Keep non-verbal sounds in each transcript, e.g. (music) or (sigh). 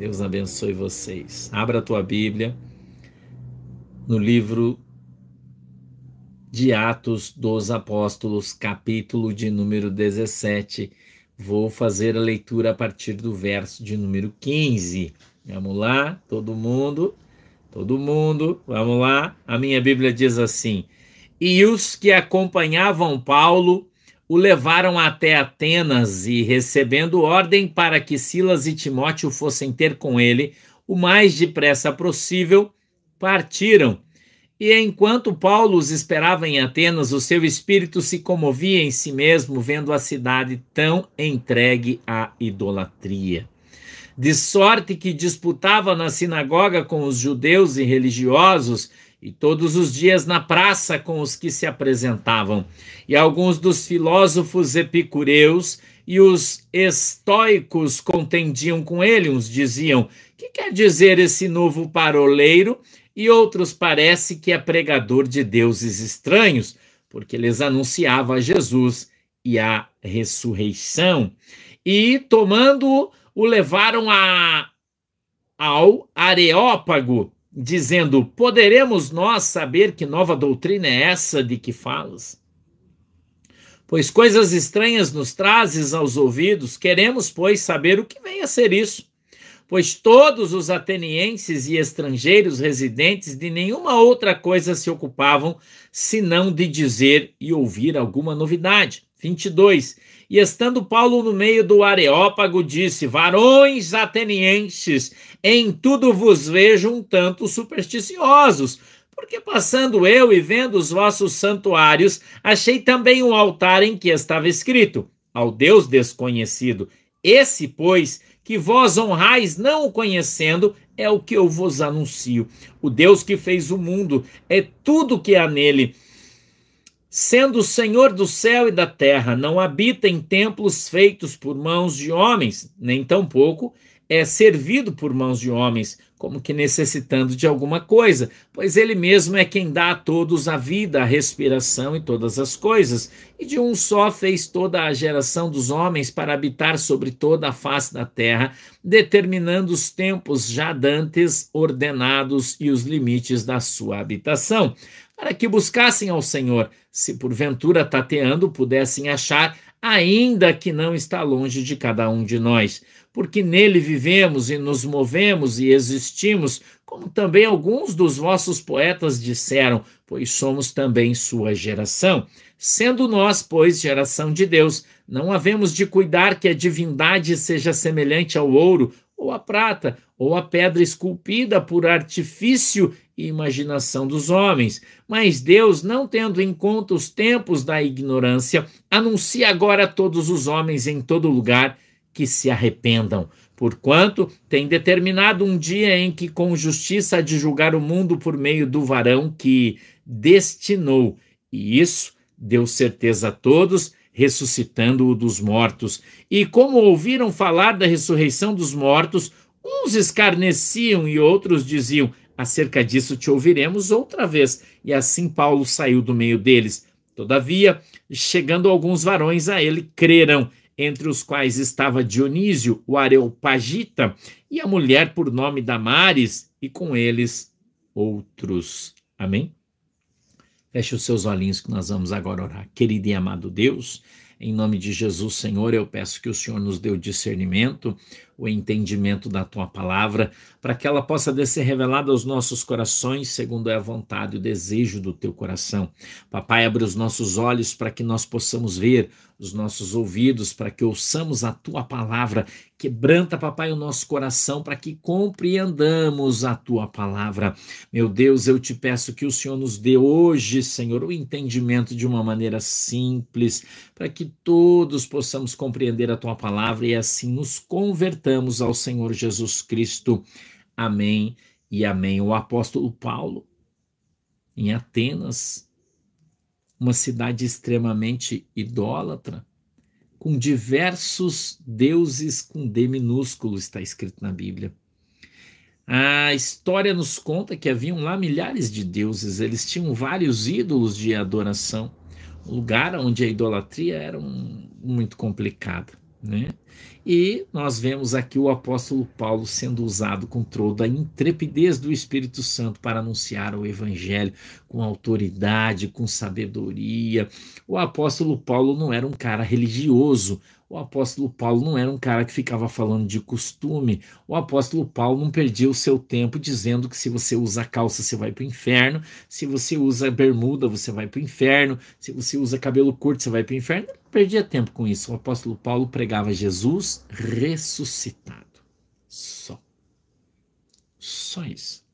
Deus abençoe vocês. Abra a tua Bíblia no livro de Atos dos Apóstolos, capítulo de número 17. Vou fazer a leitura a partir do verso de número 15. Vamos lá, todo mundo, todo mundo, vamos lá. A minha Bíblia diz assim: E os que acompanhavam Paulo o levaram até Atenas e, recebendo ordem para que Silas e Timóteo fossem ter com ele o mais depressa possível, partiram. E enquanto Paulo os esperava em Atenas, o seu espírito se comovia em si mesmo, vendo a cidade tão entregue à idolatria. De sorte que disputava na sinagoga com os judeus e religiosos e todos os dias na praça com os que se apresentavam. E alguns dos filósofos epicureus e os estoicos contendiam com ele, uns diziam: "Que quer dizer esse novo paroleiro?" E outros parece que é pregador de deuses estranhos, porque lhes anunciava Jesus e a ressurreição. E tomando o levaram a ao Areópago, dizendo: Poderemos nós saber que nova doutrina é essa de que falas? Pois coisas estranhas nos trazes aos ouvidos, queremos, pois, saber o que vem a ser isso. Pois todos os atenienses e estrangeiros residentes de nenhuma outra coisa se ocupavam, senão de dizer e ouvir alguma novidade. 22. E estando Paulo no meio do Areópago, disse: Varões atenienses, em tudo vos vejo um tanto supersticiosos. Porque passando eu e vendo os vossos santuários, achei também um altar em que estava escrito: Ao Deus desconhecido. Esse, pois, que vós honrais não o conhecendo, é o que eu vos anuncio. O Deus que fez o mundo é tudo que há nele sendo o Senhor do céu e da terra, não habita em templos feitos por mãos de homens, nem tampouco é servido por mãos de homens, como que necessitando de alguma coisa, pois ele mesmo é quem dá a todos a vida, a respiração e todas as coisas, e de um só fez toda a geração dos homens para habitar sobre toda a face da terra, determinando os tempos já dantes ordenados e os limites da sua habitação para que buscassem ao Senhor, se porventura tateando pudessem achar, ainda que não está longe de cada um de nós, porque nele vivemos e nos movemos e existimos, como também alguns dos vossos poetas disseram, pois somos também sua geração. Sendo nós, pois, geração de Deus, não havemos de cuidar que a divindade seja semelhante ao ouro, ou à prata, ou à pedra esculpida por artifício e imaginação dos homens. Mas Deus, não tendo em conta os tempos da ignorância, anuncia agora a todos os homens em todo lugar que se arrependam, porquanto tem determinado um dia em que com justiça há de julgar o mundo por meio do varão que destinou, e isso deu certeza a todos, ressuscitando-o dos mortos. E como ouviram falar da ressurreição dos mortos, uns escarneciam e outros diziam: Acerca disso te ouviremos outra vez. E assim Paulo saiu do meio deles. Todavia, chegando alguns varões a ele, creram, entre os quais estava Dionísio, o Areopagita, e a mulher por nome Damares, e com eles outros. Amém? Feche os seus olhinhos que nós vamos agora orar. Querido e amado Deus, em nome de Jesus, Senhor, eu peço que o Senhor nos dê o discernimento, o entendimento da tua palavra, para que ela possa ser revelada aos nossos corações, segundo é a vontade e o desejo do teu coração. Papai, abre os nossos olhos para que nós possamos ver, os nossos ouvidos para que ouçamos a tua palavra. Quebranta, papai, o nosso coração para que compreendamos a tua palavra. Meu Deus, eu te peço que o Senhor nos dê hoje, Senhor, o entendimento de uma maneira simples, para que todos possamos compreender a tua palavra e assim nos convertamos ao Senhor Jesus Cristo. Amém e amém. O apóstolo Paulo, em Atenas, uma cidade extremamente idólatra, com diversos deuses com D minúsculo, está escrito na Bíblia. A história nos conta que haviam lá milhares de deuses, eles tinham vários ídolos de adoração, um lugar onde a idolatria era um, muito complicada. Né? E nós vemos aqui o apóstolo Paulo sendo usado com toda a intrepidez do Espírito Santo para anunciar o evangelho com autoridade, com sabedoria. O apóstolo Paulo não era um cara religioso, o apóstolo Paulo não era um cara que ficava falando de costume. O apóstolo Paulo não perdia o seu tempo dizendo que se você usa calça você vai para o inferno, se você usa bermuda você vai para o inferno, se você usa cabelo curto você vai para o inferno. Não perdia tempo com isso. O apóstolo Paulo pregava Jesus ressuscitado. Só. Só isso.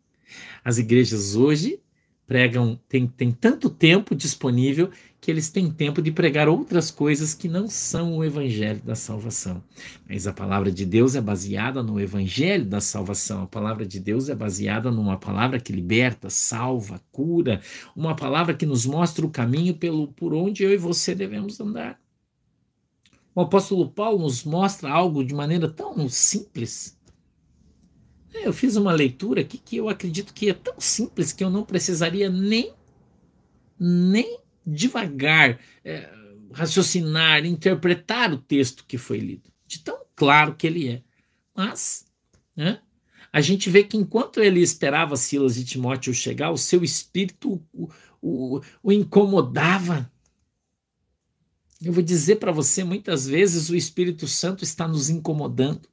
As igrejas hoje pregam, tem, tem tanto tempo disponível que eles têm tempo de pregar outras coisas que não são o evangelho da salvação. Mas a palavra de Deus é baseada no evangelho da salvação. A palavra de Deus é baseada numa palavra que liberta, salva, cura, uma palavra que nos mostra o caminho pelo por onde eu e você devemos andar. O apóstolo Paulo nos mostra algo de maneira tão simples. Eu fiz uma leitura aqui que eu acredito que é tão simples que eu não precisaria nem nem devagar é, raciocinar, interpretar o texto que foi lido, de tão claro que ele é. Mas, né, a gente vê que enquanto ele esperava Silas e Timóteo chegar, o seu espírito o, o, o incomodava. Eu vou dizer para você, muitas vezes o Espírito Santo está nos incomodando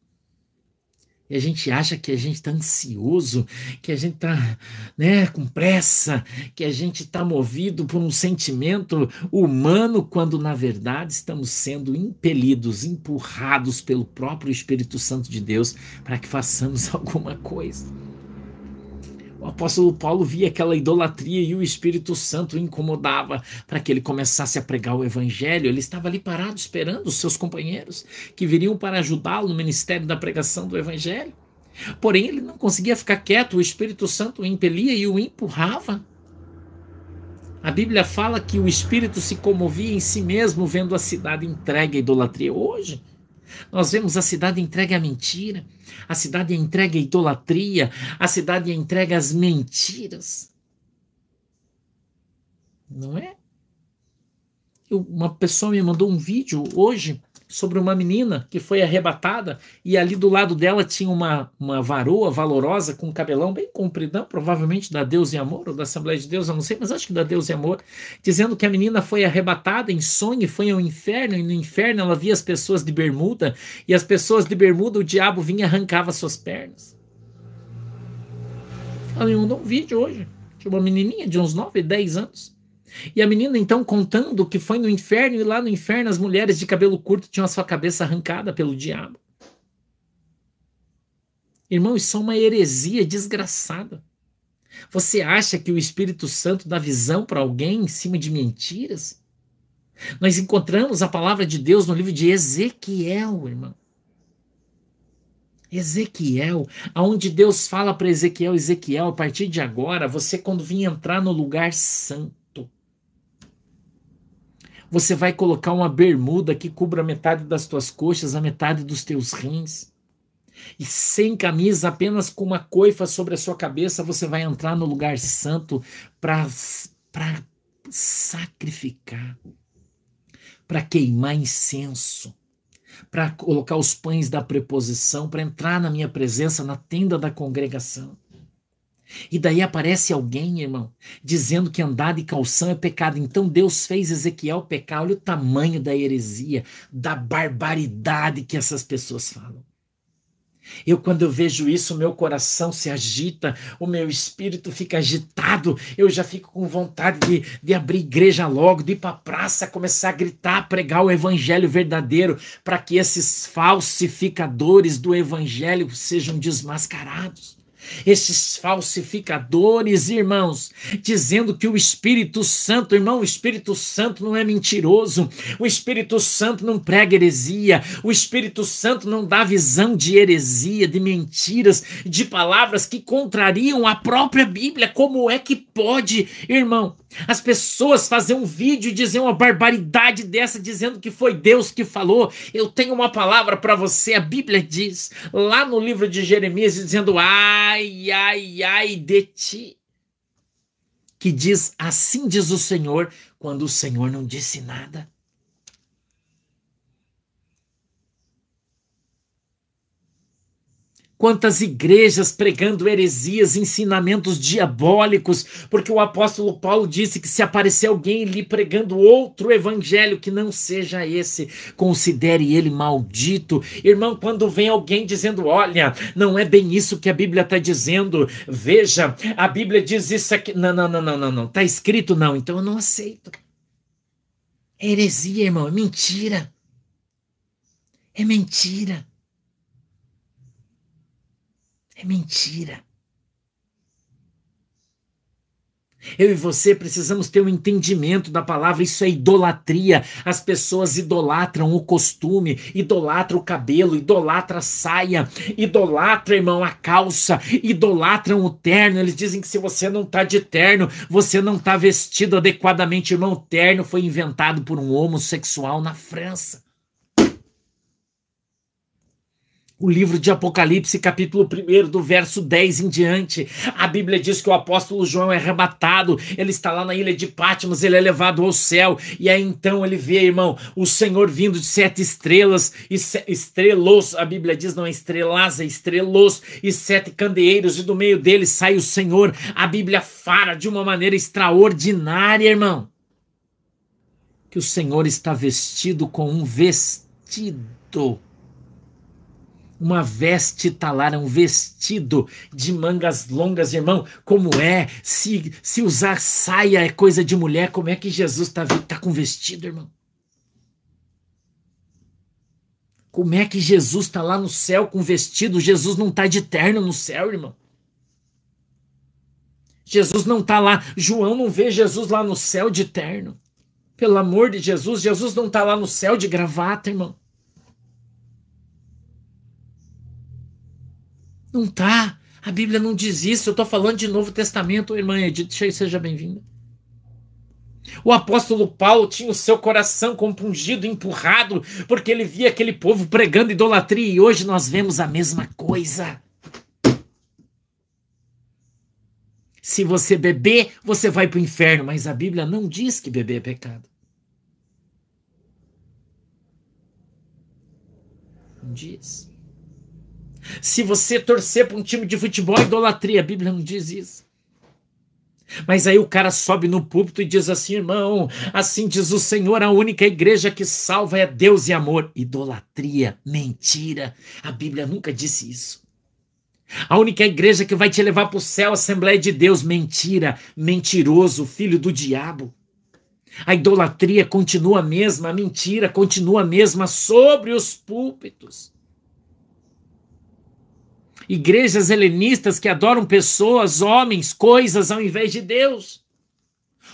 e a gente acha que a gente está ansioso, que a gente está né, com pressa, que a gente está movido por um sentimento humano, quando na verdade estamos sendo impelidos, empurrados pelo próprio Espírito Santo de Deus para que façamos (laughs) alguma coisa. O apóstolo Paulo via aquela idolatria e o Espírito Santo o incomodava para que ele começasse a pregar o evangelho. Ele estava ali parado esperando os seus companheiros que viriam para ajudá-lo no ministério da pregação do evangelho. Porém, ele não conseguia ficar quieto, o Espírito Santo o impelia e o empurrava. A Bíblia fala que o Espírito se comovia em si mesmo vendo a cidade entregue à idolatria. Hoje, nós vemos a cidade entregue à mentira, a cidade entregue à idolatria, a cidade entregue às mentiras. Não é? Eu, uma pessoa me mandou um vídeo hoje sobre uma menina que foi arrebatada e ali do lado dela tinha uma, uma varoa valorosa com um cabelão bem compridão, provavelmente da Deus e Amor ou da Assembleia de Deus, eu não sei, mas acho que da Deus e Amor, dizendo que a menina foi arrebatada em sonho e foi ao inferno, e no inferno ela via as pessoas de bermuda e as pessoas de bermuda o diabo vinha e arrancava suas pernas. Ela me mandou um vídeo hoje de uma menininha de uns 9, 10 anos e a menina então contando que foi no inferno e lá no inferno as mulheres de cabelo curto tinham a sua cabeça arrancada pelo diabo. Irmão, isso é uma heresia desgraçada. Você acha que o Espírito Santo dá visão para alguém em cima de mentiras? Nós encontramos a palavra de Deus no livro de Ezequiel, irmão. Ezequiel, aonde Deus fala para Ezequiel, Ezequiel, a partir de agora, você quando vir entrar no lugar santo, você vai colocar uma bermuda que cubra metade das tuas coxas, a metade dos teus rins. E sem camisa, apenas com uma coifa sobre a sua cabeça, você vai entrar no lugar santo para sacrificar, para queimar incenso, para colocar os pães da preposição, para entrar na minha presença na tenda da congregação. E daí aparece alguém, irmão, dizendo que andar de calção é pecado. Então Deus fez Ezequiel pecar. Olha o tamanho da heresia, da barbaridade que essas pessoas falam. Eu, quando eu vejo isso, o meu coração se agita, o meu espírito fica agitado, eu já fico com vontade de, de abrir igreja logo, de ir para a praça, começar a gritar, pregar o evangelho verdadeiro, para que esses falsificadores do evangelho sejam desmascarados. Esses falsificadores, irmãos, dizendo que o Espírito Santo, irmão, o Espírito Santo não é mentiroso, o Espírito Santo não prega heresia, o Espírito Santo não dá visão de heresia, de mentiras, de palavras que contrariam a própria Bíblia. Como é que pode, irmão? As pessoas fazem um vídeo e dizer uma barbaridade dessa, dizendo que foi Deus que falou. Eu tenho uma palavra para você. A Bíblia diz, lá no livro de Jeremias, dizendo: ai, ai, ai de ti. Que diz: Assim diz o Senhor, quando o Senhor não disse nada. Quantas igrejas pregando heresias, ensinamentos diabólicos, porque o apóstolo Paulo disse que se aparecer alguém lhe pregando outro evangelho que não seja esse, considere ele maldito. Irmão, quando vem alguém dizendo, olha, não é bem isso que a Bíblia está dizendo, veja, a Bíblia diz isso aqui. Não, não, não, não, não, não, está escrito não, então eu não aceito. É heresia, irmão, é mentira. É mentira. É mentira. Eu e você precisamos ter um entendimento da palavra, isso é idolatria. As pessoas idolatram o costume, idolatram o cabelo, idolatram a saia, idolatram, irmão, a calça, idolatram o terno. Eles dizem que se você não tá de terno, você não tá vestido adequadamente, irmão. O terno foi inventado por um homossexual na França. O livro de Apocalipse, capítulo 1, do verso 10 em diante. A Bíblia diz que o apóstolo João é arrebatado, ele está lá na ilha de Patmos, ele é levado ao céu, e aí então ele vê, irmão, o Senhor vindo de sete estrelas, e estrelos, a Bíblia diz, não é estrelas, é estrelos, e sete candeeiros, e do meio deles sai o Senhor. A Bíblia fala de uma maneira extraordinária, irmão, que o Senhor está vestido com um vestido uma veste talar, um vestido de mangas longas, irmão. Como é? Se, se usar saia é coisa de mulher, como é que Jesus está tá com vestido, irmão? Como é que Jesus está lá no céu com vestido? Jesus não está de terno no céu, irmão. Jesus não está lá. João não vê Jesus lá no céu de terno. Pelo amor de Jesus, Jesus não está lá no céu de gravata, irmão. Não tá. A Bíblia não diz isso. Eu estou falando de Novo Testamento, irmã Edith. Seja bem-vinda. O apóstolo Paulo tinha o seu coração compungido, empurrado, porque ele via aquele povo pregando idolatria e hoje nós vemos a mesma coisa. Se você beber, você vai para o inferno, mas a Bíblia não diz que beber é pecado. Não diz. Se você torcer para um time de futebol, idolatria. A Bíblia não diz isso. Mas aí o cara sobe no púlpito e diz assim, irmão, assim diz o Senhor, a única igreja que salva é Deus e amor. Idolatria, mentira. A Bíblia nunca disse isso. A única igreja que vai te levar para o céu, Assembleia de Deus, mentira, mentiroso, filho do diabo. A idolatria continua a mesma, a mentira continua a mesma sobre os púlpitos igrejas helenistas que adoram pessoas, homens, coisas ao invés de Deus.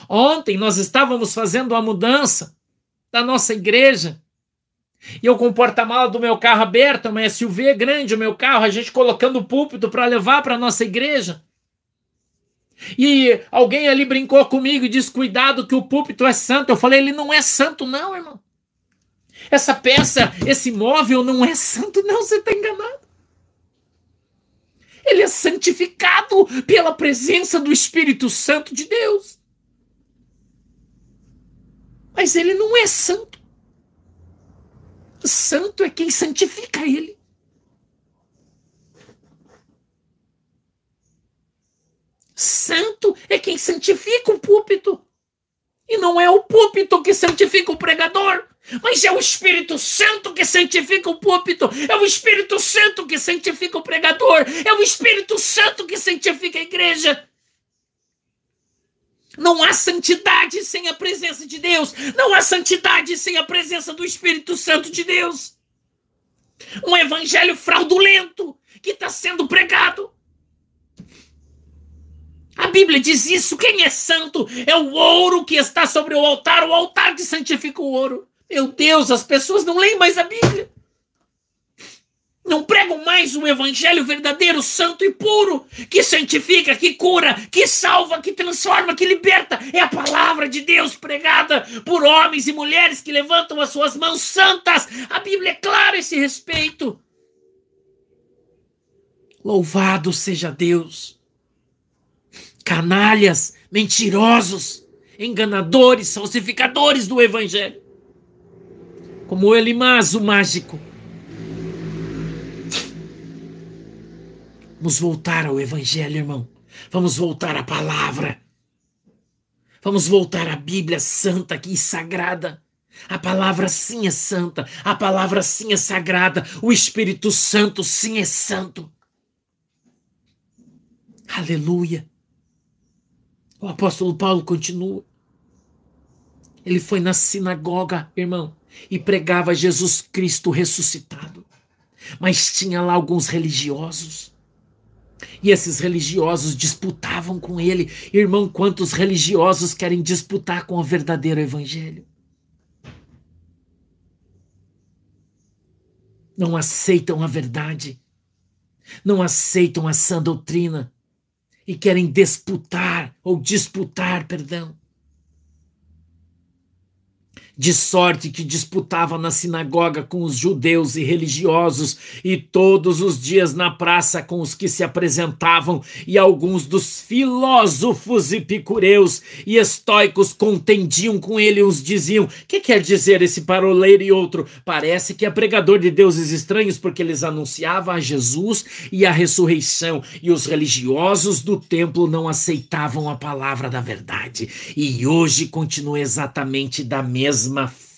Ontem nós estávamos fazendo a mudança da nossa igreja. E eu com o porta-mala do meu carro aberto, uma SUV grande, o meu carro, a gente colocando o púlpito para levar para a nossa igreja. E alguém ali brincou comigo e disse: Cuidado, que o púlpito é santo. Eu falei: Ele não é santo, não, irmão. Essa peça, esse móvel não é santo, não. Você está enganado ele é santificado pela presença do Espírito Santo de Deus. Mas ele não é santo. Santo é quem santifica ele. Santo é quem santifica o púlpito. E não é o púlpito que santifica o pregador. Mas é o Espírito Santo que santifica o púlpito, é o Espírito Santo que santifica o pregador, é o Espírito Santo que santifica a igreja. Não há santidade sem a presença de Deus, não há santidade sem a presença do Espírito Santo de Deus. Um evangelho fraudulento que está sendo pregado. A Bíblia diz isso. Quem é santo é o ouro que está sobre o altar, o altar que santifica o ouro. Meu Deus, as pessoas não leem mais a Bíblia. Não pregam mais o evangelho verdadeiro, santo e puro, que santifica, que cura, que salva, que transforma, que liberta. É a palavra de Deus pregada por homens e mulheres que levantam as suas mãos santas. A Bíblia é clara a esse respeito. Louvado seja Deus. Canalhas, mentirosos, enganadores, falsificadores do evangelho como o mágico. Vamos voltar ao Evangelho, irmão. Vamos voltar à palavra. Vamos voltar à Bíblia santa e sagrada. A palavra sim é santa, a palavra sim é sagrada, o Espírito Santo sim é santo. Aleluia. O apóstolo Paulo continua. Ele foi na sinagoga, irmão, e pregava Jesus Cristo ressuscitado. Mas tinha lá alguns religiosos. E esses religiosos disputavam com ele. Irmão, quantos religiosos querem disputar com o verdadeiro evangelho? Não aceitam a verdade. Não aceitam a sã doutrina e querem disputar ou disputar, perdão, de sorte que disputava na sinagoga com os judeus e religiosos, e todos os dias na praça com os que se apresentavam, e alguns dos filósofos epicureus e estoicos contendiam com ele, uns diziam: Que quer dizer esse paroleiro e outro? Parece que é pregador de deuses estranhos, porque eles anunciavam a Jesus e a ressurreição, e os religiosos do templo não aceitavam a palavra da verdade. E hoje continua exatamente da mesma mesma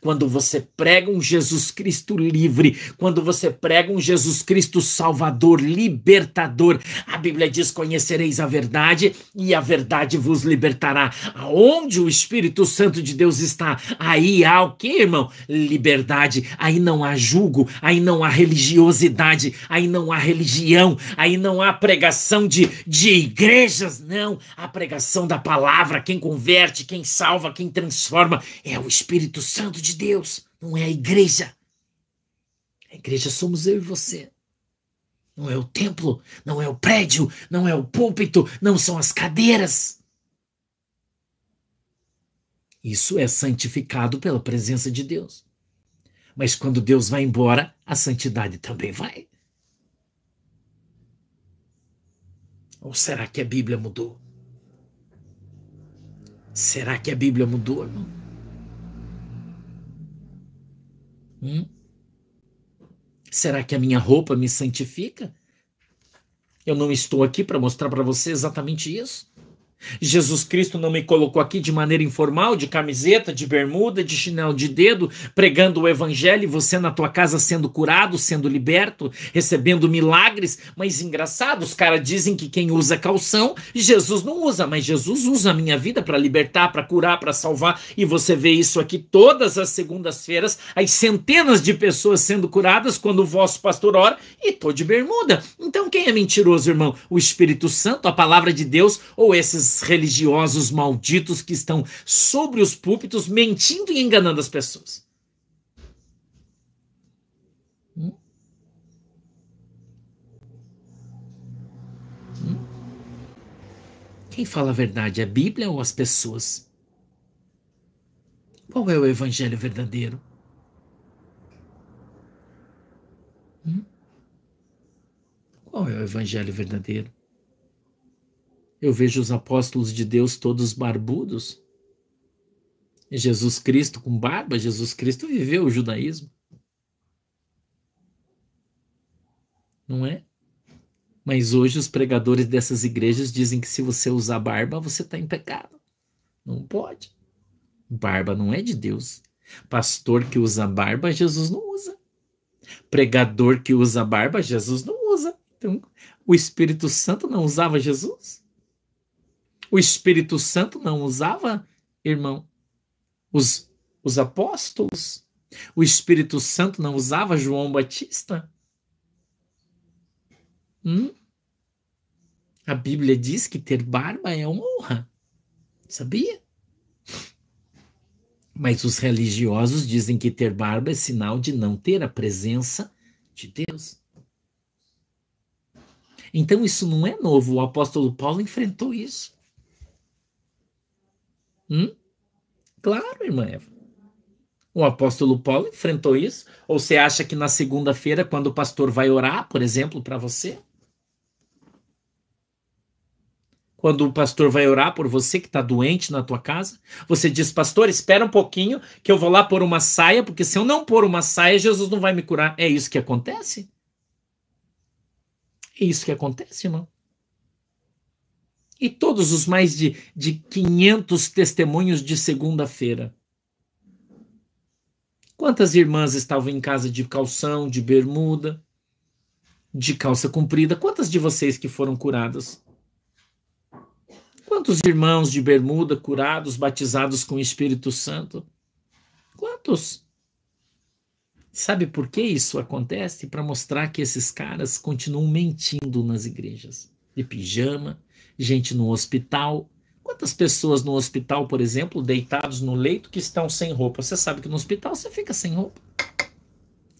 quando você prega um Jesus Cristo livre, quando você prega um Jesus Cristo salvador, libertador, a Bíblia diz: Conhecereis a verdade e a verdade vos libertará. Aonde o Espírito Santo de Deus está, aí há o que, irmão? Liberdade. Aí não há julgo, aí não há religiosidade, aí não há religião, aí não há pregação de, de igrejas, não. A pregação da palavra, quem converte, quem salva, quem transforma é o Espírito Espírito Santo de Deus, não é a igreja. A igreja somos eu e você. Não é o templo, não é o prédio, não é o púlpito, não são as cadeiras. Isso é santificado pela presença de Deus. Mas quando Deus vai embora, a santidade também vai. Ou será que a Bíblia mudou? Será que a Bíblia mudou, irmão? Hum? Será que a minha roupa me santifica? Eu não estou aqui para mostrar para você exatamente isso. Jesus Cristo não me colocou aqui de maneira informal, de camiseta, de bermuda, de chinelo de dedo, pregando o evangelho e você na tua casa sendo curado, sendo liberto, recebendo milagres. Mas engraçado, os caras dizem que quem usa calção, Jesus não usa, mas Jesus usa a minha vida para libertar, para curar, para salvar. E você vê isso aqui todas as segundas-feiras, as centenas de pessoas sendo curadas quando o vosso pastor ora e tô de bermuda. Então quem é mentiroso, irmão? O Espírito Santo, a palavra de Deus ou esses religiosos malditos que estão sobre os púlpitos mentindo e enganando as pessoas. Quem fala a verdade, a Bíblia ou as pessoas? Qual é o evangelho verdadeiro? Hum? Qual é o evangelho verdadeiro? Eu vejo os apóstolos de Deus todos barbudos. Jesus Cristo com barba, Jesus Cristo viveu o judaísmo. Não é? Mas hoje os pregadores dessas igrejas dizem que se você usar barba, você está em pecado. Não pode. Barba não é de Deus. Pastor que usa barba, Jesus não usa. Pregador que usa barba, Jesus não usa. Então, o Espírito Santo não usava Jesus? O Espírito Santo não usava, irmão, os, os apóstolos? O Espírito Santo não usava João Batista? Hum? A Bíblia diz que ter barba é uma honra. Sabia? Mas os religiosos dizem que ter barba é sinal de não ter a presença de Deus. Então isso não é novo. O apóstolo Paulo enfrentou isso. Hum? Claro, irmã Eva. O apóstolo Paulo enfrentou isso? Ou você acha que na segunda-feira, quando o pastor vai orar, por exemplo, para você? Quando o pastor vai orar por você que está doente na tua casa, você diz, pastor, espera um pouquinho que eu vou lá pôr uma saia, porque se eu não pôr uma saia, Jesus não vai me curar. É isso que acontece? É isso que acontece, irmão. E todos os mais de, de 500 testemunhos de segunda-feira. Quantas irmãs estavam em casa de calção, de bermuda, de calça comprida? Quantas de vocês que foram curadas? Quantos irmãos de bermuda curados, batizados com o Espírito Santo? Quantos? Sabe por que isso acontece? Para mostrar que esses caras continuam mentindo nas igrejas. De pijama, gente no hospital. Quantas pessoas no hospital, por exemplo, deitados no leito que estão sem roupa? Você sabe que no hospital você fica sem roupa.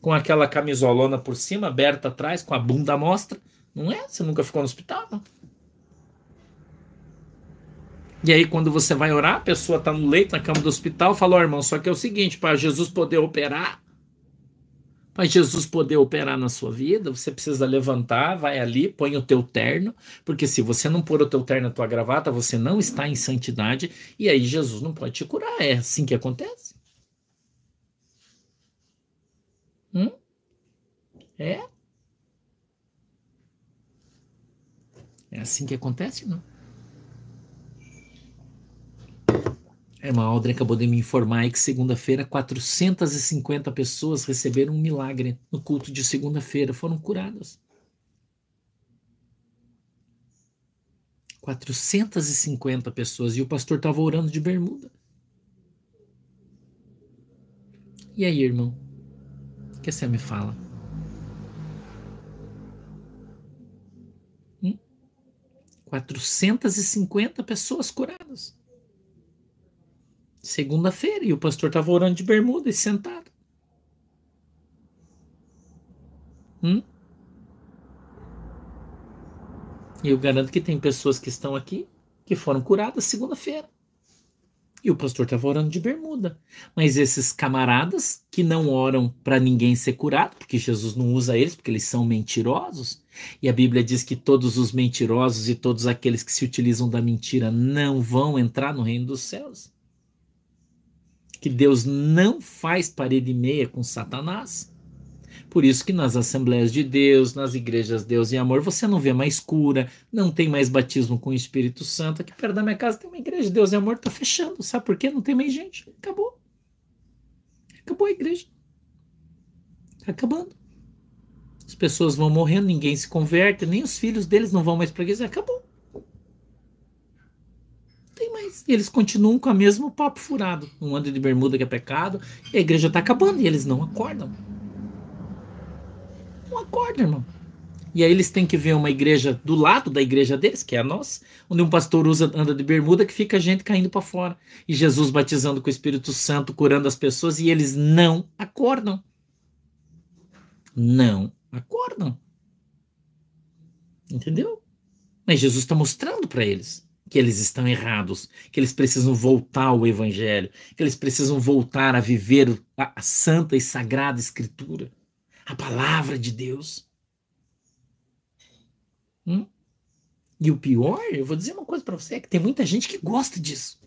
Com aquela camisolona por cima, aberta atrás, com a bunda mostra. Não é? Você nunca ficou no hospital, não? E aí, quando você vai orar, a pessoa está no leito, na cama do hospital, fala: oh, irmão, só que é o seguinte, para Jesus poder operar, para Jesus poder operar na sua vida, você precisa levantar, vai ali, põe o teu terno, porque se você não pôr o teu terno, a tua gravata, você não está em santidade, e aí Jesus não pode te curar. É assim que acontece. Hum? É? É assim que acontece, não? Irmã Aldrin acabou de me informar que segunda-feira 450 pessoas receberam um milagre no culto de segunda-feira, foram curadas. 450 pessoas e o pastor estava orando de bermuda. E aí, irmão? O que você me fala? Hum? 450 pessoas curadas. Segunda-feira, e o pastor estava orando de bermuda e sentado. Hum? E eu garanto que tem pessoas que estão aqui que foram curadas segunda-feira. E o pastor estava orando de bermuda. Mas esses camaradas que não oram para ninguém ser curado, porque Jesus não usa eles, porque eles são mentirosos, e a Bíblia diz que todos os mentirosos e todos aqueles que se utilizam da mentira não vão entrar no reino dos céus que Deus não faz parede meia com Satanás. Por isso que nas Assembleias de Deus, nas igrejas Deus e Amor, você não vê mais cura, não tem mais batismo com o Espírito Santo. Aqui perto da minha casa tem uma igreja de Deus e Amor, tá fechando. Sabe por quê? Não tem mais gente. Acabou. Acabou a igreja. Tá acabando. As pessoas vão morrendo, ninguém se converte, nem os filhos deles não vão mais para a igreja. Acabou tem mais. E eles continuam com o mesmo papo furado. Um anda de bermuda que é pecado, e a igreja está acabando, e eles não acordam. Não acordam, irmão. E aí eles têm que ver uma igreja do lado da igreja deles, que é a nossa, onde um pastor usa, anda de bermuda que fica a gente caindo para fora. E Jesus batizando com o Espírito Santo, curando as pessoas, e eles não acordam. Não acordam. Entendeu? Mas Jesus está mostrando para eles que eles estão errados, que eles precisam voltar ao Evangelho, que eles precisam voltar a viver a, santa e sagrada Escritura, a palavra de Deus. Hum? E o pior, eu vou dizer uma coisa para você, é que tem muita gente que gosta disso.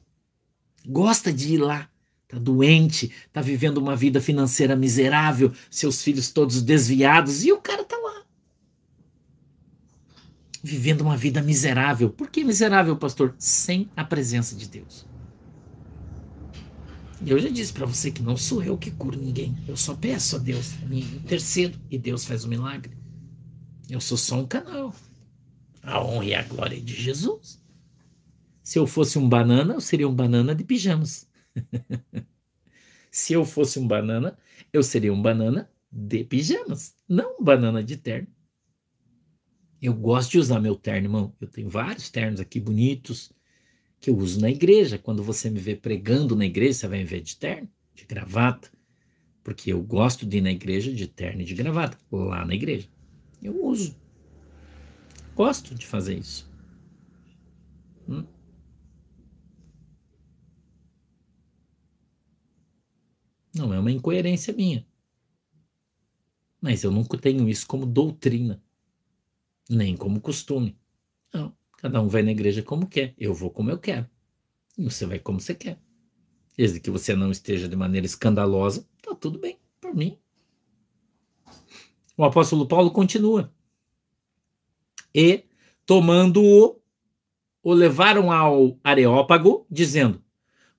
Gosta de ir lá. Tá doente, tá vivendo uma vida financeira miserável, seus filhos todos desviados, e o cara tá lá vivendo uma vida miserável. Por que miserável, pastor? Sem a presença de Deus. E eu já disse para você que não sou eu que curo ninguém. Eu só peço a Deus, me intercedo e Deus faz o milagre. Eu sou só um canal. A honra e a glória de Jesus. Se eu fosse um banana, eu seria um banana de pijamas. (laughs) Se eu fosse um banana, eu seria um banana de pijamas, não um banana de terno. Eu gosto de usar meu terno, irmão. Eu tenho vários ternos aqui bonitos que eu uso na igreja. Quando você me vê pregando na igreja, você vai me ver de terno, de gravata. Porque eu gosto de ir na igreja de terno e de gravata, lá na igreja. Eu uso. Gosto de fazer isso. Hum? Não é uma incoerência minha. Mas eu nunca tenho isso como doutrina nem como costume. Não, cada um vai na igreja como quer. Eu vou como eu quero. E você vai como você quer. Desde que você não esteja de maneira escandalosa, tá tudo bem por mim. O apóstolo Paulo continua. E, tomando-o, o levaram ao Areópago, dizendo: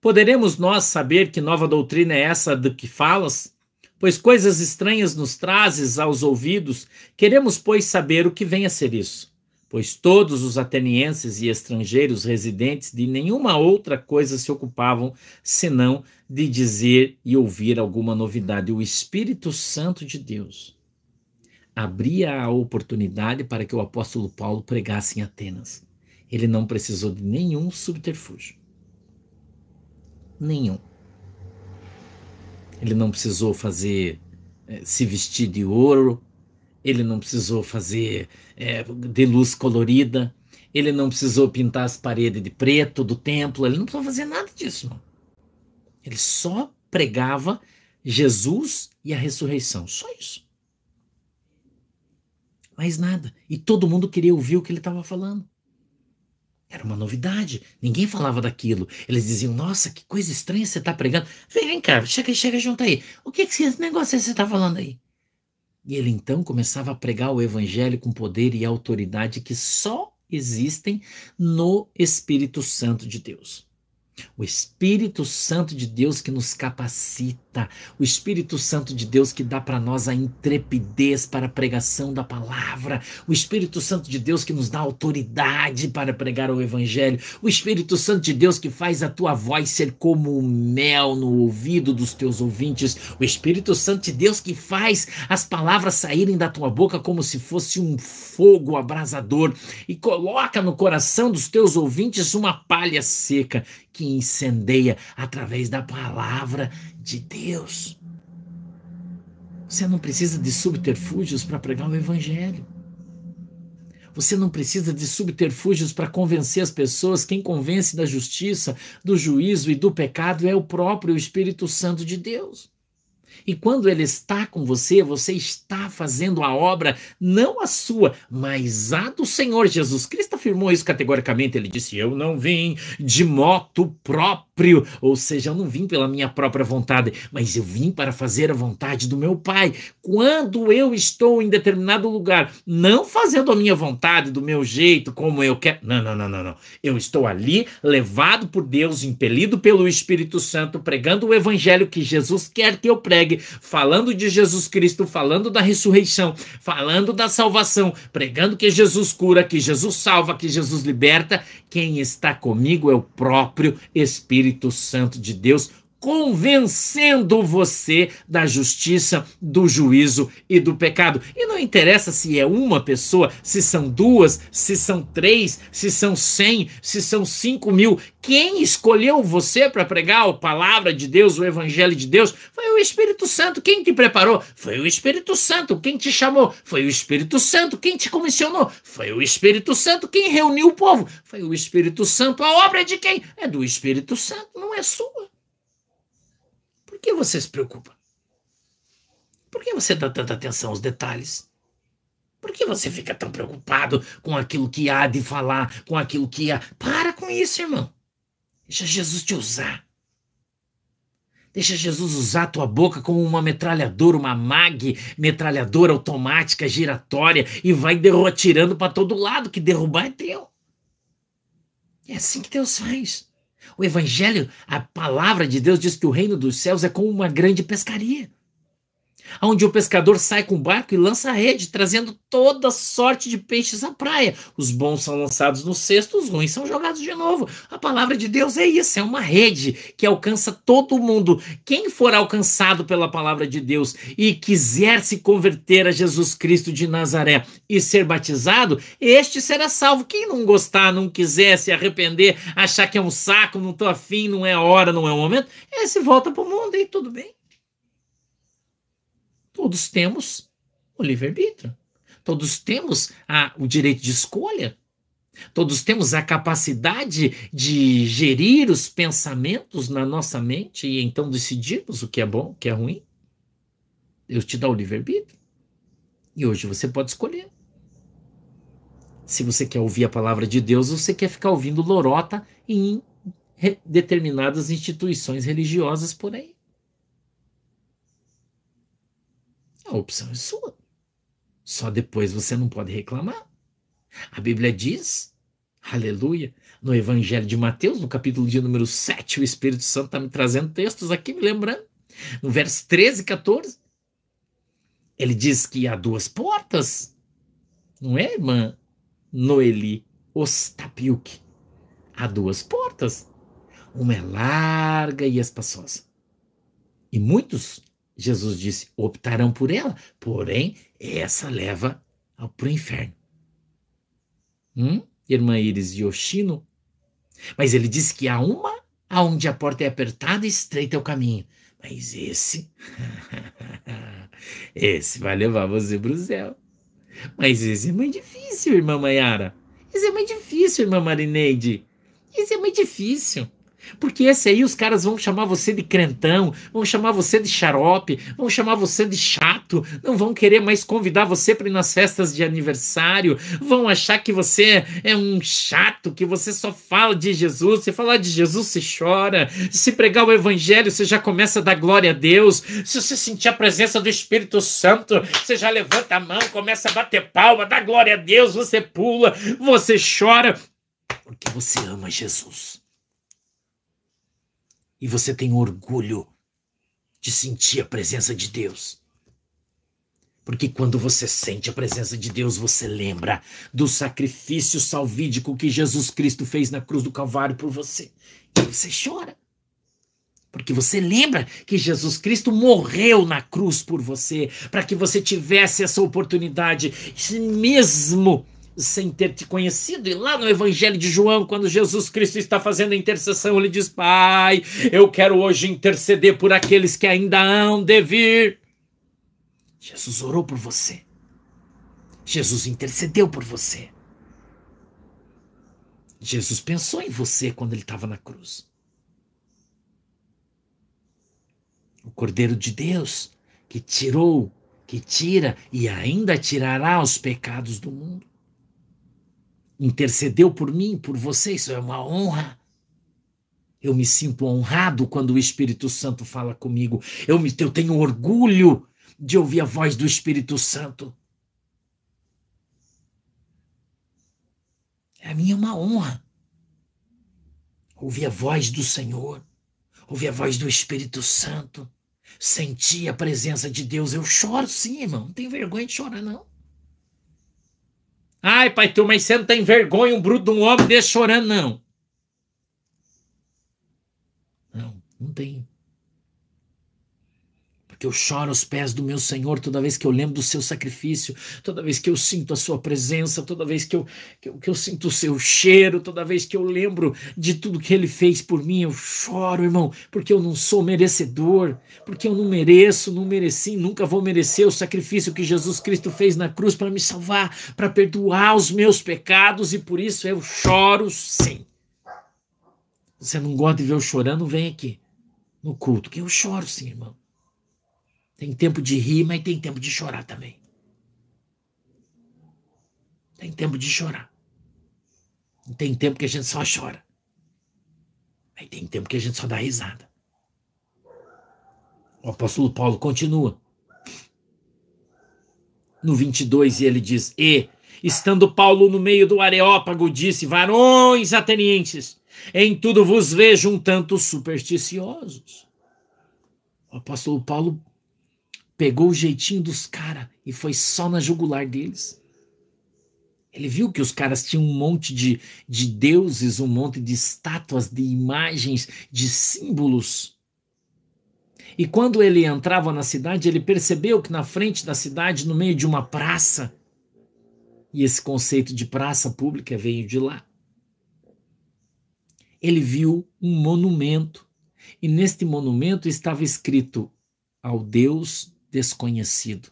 Poderemos nós saber que nova doutrina é essa de que falas? Pois coisas estranhas nos trazes aos ouvidos, queremos, pois, saber o que vem a ser isso. Pois todos os atenienses e estrangeiros residentes de nenhuma outra coisa se ocupavam, senão de dizer e ouvir alguma novidade. O Espírito Santo de Deus abria a oportunidade para que o apóstolo Paulo pregasse em Atenas. Ele não precisou de nenhum subterfúgio. Nenhum. Ele não precisou fazer é, se vestir de ouro, ele não precisou fazer é, de luz colorida, ele não precisou pintar as paredes de preto do templo, ele não precisou fazer nada disso. Não. Ele só pregava Jesus e a ressurreição, só isso. Mais nada. E todo mundo queria ouvir o que ele estava falando. Era uma novidade. Ninguém falava daquilo. Eles diziam: Nossa, que coisa estranha você está pregando. Vem, vem cá, chega, chega junto aí. O que, que esse negócio que você está falando aí? E ele então começava a pregar o evangelho com poder e autoridade que só existem no Espírito Santo de Deus. O Espírito Santo de Deus que nos capacita, o Espírito Santo de Deus que dá para nós a intrepidez para a pregação da palavra, o Espírito Santo de Deus que nos dá autoridade para pregar o Evangelho, o Espírito Santo de Deus que faz a tua voz ser como mel no ouvido dos teus ouvintes, o Espírito Santo de Deus que faz as palavras saírem da tua boca como se fosse um fogo abrasador. E coloca no coração dos teus ouvintes uma palha seca que incendeia através da palavra de Deus. Você não precisa de subterfúgios para pregar o Evangelho. Você não precisa de subterfúgios para convencer as pessoas. Quem convence da justiça, do juízo e do pecado é o próprio Espírito Santo de Deus. E quando ele está com você, você está fazendo a obra, não a sua, mas a do Senhor Jesus Cristo afirmou isso categoricamente. Ele disse: Eu não vim de moto próprio, ou seja, eu não vim pela minha própria vontade, mas eu vim para fazer a vontade do meu Pai. Quando eu estou em determinado lugar, não fazendo a minha vontade, do meu jeito, como eu quero. Não, não, não, não, não. Eu estou ali, levado por Deus, impelido pelo Espírito Santo, pregando o evangelho que Jesus quer que eu pregue falando de Jesus Cristo, falando da ressurreição, falando da salvação, pregando que Jesus cura, que Jesus salva, que Jesus liberta, quem está comigo é o próprio Espírito Santo de Deus, convencendo você da justiça, do juízo e do pecado. E não interessa se é uma pessoa, se são duas, se são três, se são cem, se são cinco mil. Quem escolheu você para pregar a palavra de Deus, o evangelho de Deus, foi o Espírito Santo. Quem te preparou? Foi o Espírito Santo. Quem te chamou? Foi o Espírito Santo. Quem te comissionou? Foi o Espírito Santo. Quem reuniu o povo? Foi o Espírito Santo. A obra é de quem? É do Espírito Santo, não é sua. Por que você se preocupa? Por que você dá tanta atenção aos detalhes? Por que você fica tão preocupado com aquilo que há de falar, com aquilo que há? Para com isso, irmão. Deixa Jesus te usar. Deixa Jesus usar a tua boca como uma metralhadora, uma mag, metralhadora automática, giratória, e vai derrotirando para todo lado, que derrubar é teu. É assim que Deus faz. O Evangelho, a palavra de Deus diz que o reino dos céus é como uma grande pescaria onde o pescador sai com o barco e lança a rede, trazendo toda sorte de peixes à praia. Os bons são lançados no cesto, os ruins são jogados de novo. A palavra de Deus é isso, é uma rede que alcança todo mundo. Quem for alcançado pela palavra de Deus e quiser se converter a Jesus Cristo de Nazaré e ser batizado, este será salvo. Quem não gostar, não quiser se arrepender, achar que é um saco, não estou afim, não é hora, não é o momento, esse volta para o mundo e tudo bem. Todos temos o livre-arbítrio. Todos temos a, o direito de escolha. Todos temos a capacidade de gerir os pensamentos na nossa mente e então decidirmos o que é bom, o que é ruim. Deus te dá o livre-arbítrio. E hoje você pode escolher. Se você quer ouvir a palavra de Deus, você quer ficar ouvindo lorota em determinadas instituições religiosas por aí. A opção é sua. Só depois você não pode reclamar. A Bíblia diz, aleluia, no Evangelho de Mateus, no capítulo de número 7, o Espírito Santo está me trazendo textos aqui, me lembrando, no verso 13 e 14, ele diz que há duas portas, não é, irmã Noeli Ostapiuk? Há duas portas. Uma é larga e espaçosa. E muitos, Jesus disse, optarão por ela, porém, essa leva para o inferno. Hum? Irmã Iris Yoshino. Mas ele disse que há uma aonde a porta é apertada e estreita é o caminho. Mas esse, (laughs) esse vai levar você para o céu. Mas esse é muito difícil, irmã Mayara. Esse é muito difícil, irmã Marineide. Esse é muito difícil. Porque esse aí os caras vão chamar você de crentão, vão chamar você de xarope, vão chamar você de chato, não vão querer mais convidar você para ir nas festas de aniversário, vão achar que você é um chato, que você só fala de Jesus. Se falar de Jesus, você chora. Se pregar o evangelho, você já começa a dar glória a Deus. Se você sentir a presença do Espírito Santo, você já levanta a mão, começa a bater palma, dá glória a Deus, você pula, você chora, porque você ama Jesus e você tem orgulho de sentir a presença de Deus. Porque quando você sente a presença de Deus, você lembra do sacrifício salvídico que Jesus Cristo fez na cruz do Calvário por você. E você chora. Porque você lembra que Jesus Cristo morreu na cruz por você, para que você tivesse essa oportunidade, mesmo sem ter te conhecido. E lá no Evangelho de João, quando Jesus Cristo está fazendo a intercessão, ele diz: Pai, eu quero hoje interceder por aqueles que ainda hão de vir. Jesus orou por você. Jesus intercedeu por você. Jesus pensou em você quando ele estava na cruz. O Cordeiro de Deus que tirou, que tira e ainda tirará os pecados do mundo intercedeu por mim, por você, isso é uma honra. Eu me sinto honrado quando o Espírito Santo fala comigo. Eu, me, eu tenho orgulho de ouvir a voz do Espírito Santo. É a minha uma honra. Ouvir a voz do Senhor, ouvir a voz do Espírito Santo, sentir a presença de Deus. Eu choro sim, irmão. Não tem vergonha de chorar, não. Ai, pai, tu, mas você não tem vergonha, um bruto de um homem desse chorando, não. Não, não tem. Porque eu choro aos pés do meu Senhor toda vez que eu lembro do seu sacrifício, toda vez que eu sinto a sua presença, toda vez que eu, que eu, que eu sinto o seu cheiro, toda vez que eu lembro de tudo que ele fez por mim, eu choro, irmão, porque eu não sou merecedor, porque eu não mereço, não mereci, nunca vou merecer o sacrifício que Jesus Cristo fez na cruz para me salvar, para perdoar os meus pecados e por isso eu choro sim. Você não gosta de ver eu chorando? Vem aqui no culto, que eu choro sim, irmão. Tem tempo de rir, mas tem tempo de chorar também. Tem tempo de chorar. Tem tempo que a gente só chora. Aí tem tempo que a gente só dá risada. O apóstolo Paulo continua. No 22, ele diz: E, estando Paulo no meio do Areópago, disse: Varões atenienses, em tudo vos vejo um tanto supersticiosos. O apóstolo Paulo pegou o jeitinho dos caras e foi só na jugular deles. Ele viu que os caras tinham um monte de, de deuses, um monte de estátuas, de imagens, de símbolos. E quando ele entrava na cidade, ele percebeu que na frente da cidade, no meio de uma praça, e esse conceito de praça pública veio de lá, ele viu um monumento. E neste monumento estava escrito ao Deus desconhecido.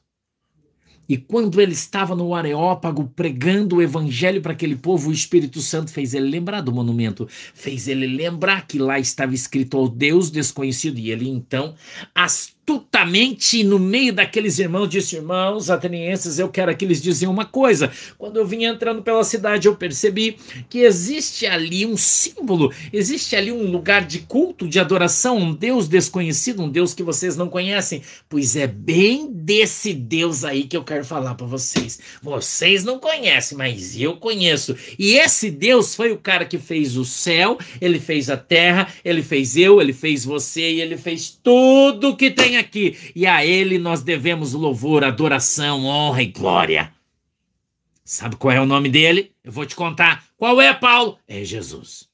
E quando ele estava no Areópago pregando o evangelho para aquele povo, o Espírito Santo fez ele lembrar do monumento, fez ele lembrar que lá estava escrito ao Deus desconhecido. E ele então, astutamente no meio daqueles irmãos, disse: Irmãos atenienses, eu quero que eles diziam uma coisa. Quando eu vim entrando pela cidade, eu percebi que existe ali um símbolo, existe ali um lugar de culto, de adoração, um Deus desconhecido, um Deus que vocês não conhecem. Pois é bem desse Deus aí que eu quero falar para vocês. Vocês não conhecem, mas eu conheço. E esse Deus foi o cara que fez o céu, ele fez a terra, ele fez eu, ele fez você e ele fez tudo que tem aqui. E a ele nós devemos louvor, adoração, honra e glória. Sabe qual é o nome dele? Eu vou te contar. Qual é, Paulo? É Jesus.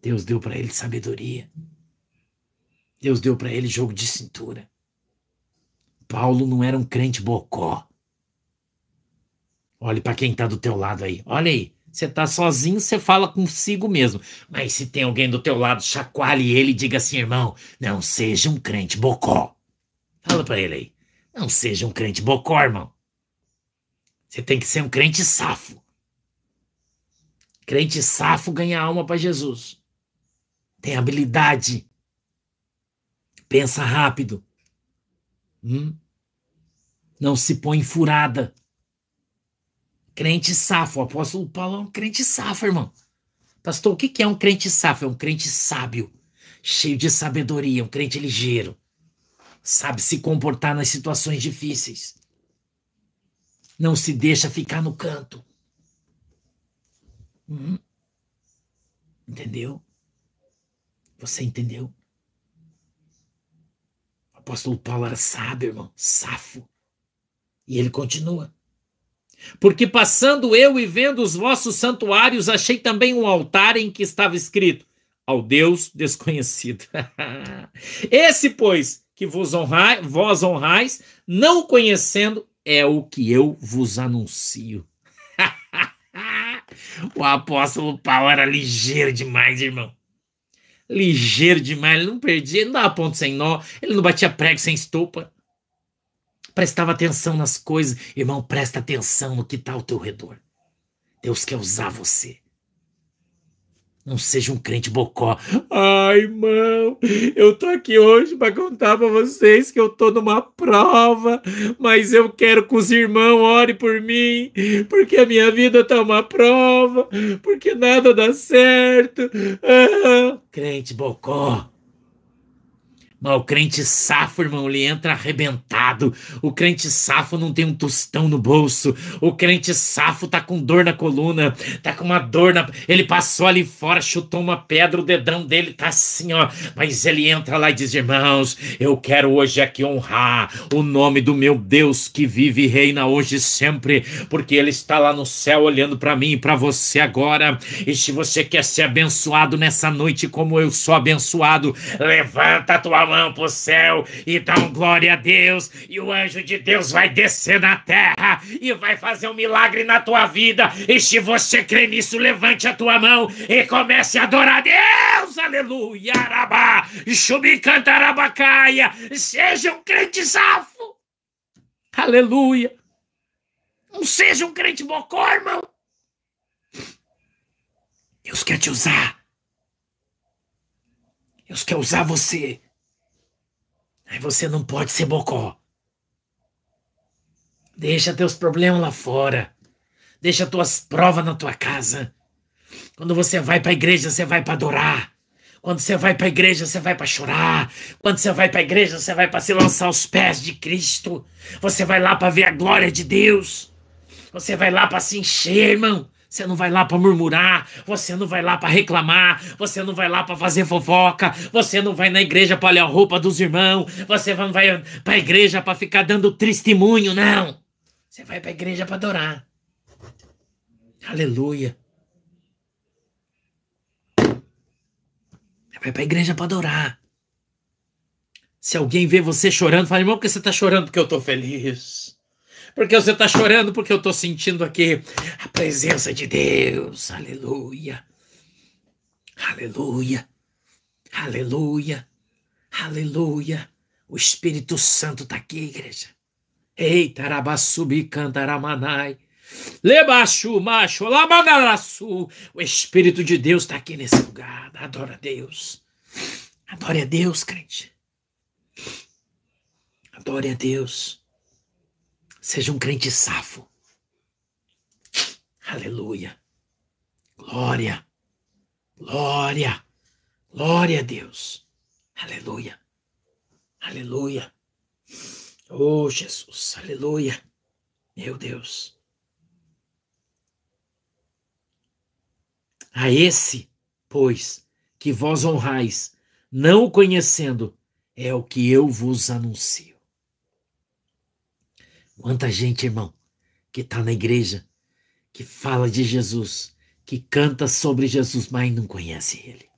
Deus deu para ele sabedoria. Deus deu para ele jogo de cintura. Paulo não era um crente bocó. Olhe para quem está do teu lado aí. Olha aí. Você está sozinho, você fala consigo mesmo. Mas se tem alguém do teu lado, chacoalhe ele e diga assim, irmão, não seja um crente bocó. Fala para ele aí. Não seja um crente bocó, irmão. Você tem que ser um crente safo. Crente safo ganha alma para Jesus. Tem habilidade. Pensa rápido. Hum? Não se põe furada. Crente safo. O apóstolo Paulo é um crente safo, irmão. Pastor, o que é um crente safo? É um crente sábio, cheio de sabedoria, um crente ligeiro. Sabe se comportar nas situações difíceis. Não se deixa ficar no canto. Hum? Entendeu? Você entendeu? O apóstolo Paulo era sábio, irmão, safo. E ele continua. Porque passando eu e vendo os vossos santuários, achei também um altar em que estava escrito: Ao Deus desconhecido. (laughs) Esse, pois, que vos honrai, vós honrais, não conhecendo, é o que eu vos anuncio. (laughs) o apóstolo Paulo era ligeiro demais, irmão. Ligeiro demais, ele não perdia, ele não dava ponto sem nó, ele não batia prego sem estopa prestava atenção nas coisas. Irmão, presta atenção no que está ao teu redor. Deus quer usar você. Não seja um crente bocó. Ai, irmão, eu tô aqui hoje para contar para vocês que eu tô numa prova, mas eu quero que os irmãos orem por mim, porque a minha vida tá uma prova, porque nada dá certo. Ah, crente bocó. Mas o crente safo, irmão, ele entra arrebentado. O crente safo não tem um tostão no bolso. O crente safo tá com dor na coluna, tá com uma dor na. Ele passou ali fora, chutou uma pedra, o dedão dele tá assim, ó. Mas ele entra lá e diz: Irmãos, eu quero hoje aqui honrar o nome do meu Deus que vive e reina hoje e sempre, porque ele está lá no céu olhando para mim e para você agora. E se você quer ser abençoado nessa noite como eu sou abençoado, levanta a tua mão mão pro céu e um glória a Deus, e o anjo de Deus vai descer na terra e vai fazer um milagre na tua vida. E se você crê nisso, levante a tua mão e comece a adorar a Deus. Aleluia, arabá, chubicantarabacaia. Seja um crente safo. Aleluia. Não seja um crente bocó, irmão. Deus quer te usar. Deus quer usar você. Aí você não pode ser bocó. Deixa teus problemas lá fora. Deixa tuas provas na tua casa. Quando você vai para a igreja, você vai para adorar. Quando você vai para a igreja, você vai para chorar. Quando você vai para a igreja, você vai para se lançar aos pés de Cristo. Você vai lá para ver a glória de Deus. Você vai lá para se encher, irmão. Você não vai lá para murmurar, você não vai lá para reclamar, você não vai lá para fazer fofoca, você não vai na igreja para olhar a roupa dos irmãos, você não vai para a igreja para ficar dando testemunho, não. Você vai para a igreja para adorar. Aleluia. Você vai para a igreja para adorar. Se alguém vê você chorando, fala, irmão, por que você está chorando? Porque eu estou feliz. Porque você está chorando, porque eu estou sentindo aqui a presença de Deus. Aleluia. Aleluia. Aleluia. Aleluia. O Espírito Santo está aqui, igreja. Eita, arabassubi cantaramanai. Lebaixu, macho, lamanaraçu. O Espírito de Deus está aqui nesse lugar. Adora a Deus. Adore a Deus, crente. Adore a Deus. Seja um crente safo. Aleluia. Glória. Glória. Glória a Deus. Aleluia. Aleluia. Oh, Jesus. Aleluia. Meu Deus. A esse, pois, que vós honrais, não o conhecendo, é o que eu vos anuncio. Quanta gente, irmão, que está na igreja, que fala de Jesus, que canta sobre Jesus, mas não conhece ele.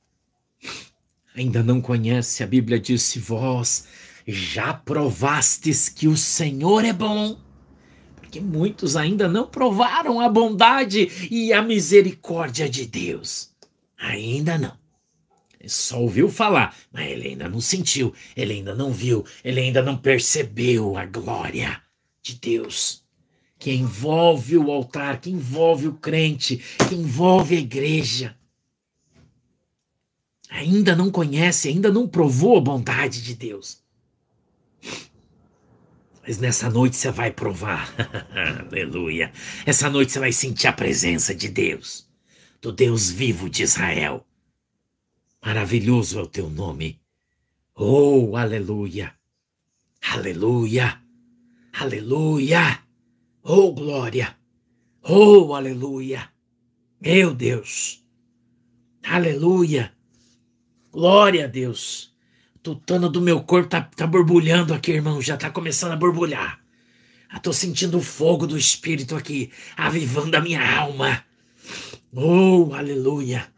Ainda não conhece, a Bíblia diz: se vós já provastes que o Senhor é bom, porque muitos ainda não provaram a bondade e a misericórdia de Deus. Ainda não. Ele só ouviu falar, mas ele ainda não sentiu, ele ainda não viu, ele ainda não percebeu a glória de Deus que envolve o altar, que envolve o crente, que envolve a igreja. Ainda não conhece, ainda não provou a bondade de Deus. Mas nessa noite você vai provar. (laughs) Aleluia. Essa noite você vai sentir a presença de Deus, do Deus vivo de Israel. Maravilhoso é o teu nome. Oh, aleluia. Aleluia. Aleluia. Oh, glória. Oh, aleluia. Meu Deus. Aleluia. Glória a Deus. Tutano do meu corpo tá, tá borbulhando aqui, irmão. Já tá começando a borbulhar. Eu tô sentindo o fogo do Espírito aqui, avivando a minha alma. Oh, aleluia.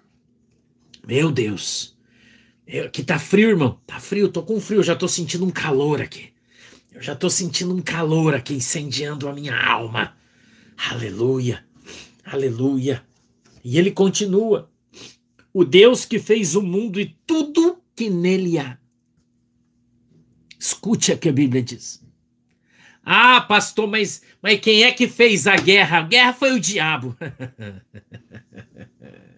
Meu Deus. Eu, aqui tá frio, irmão. Tá frio, tô com frio. Já tô sentindo um calor aqui. Eu já tô sentindo um calor aqui incendiando a minha alma. Aleluia. Aleluia. E ele continua. O Deus que fez o mundo e tudo que nele há. Escute o que a Bíblia diz. Ah, pastor, mas, mas quem é que fez a guerra? A guerra foi o diabo. (laughs)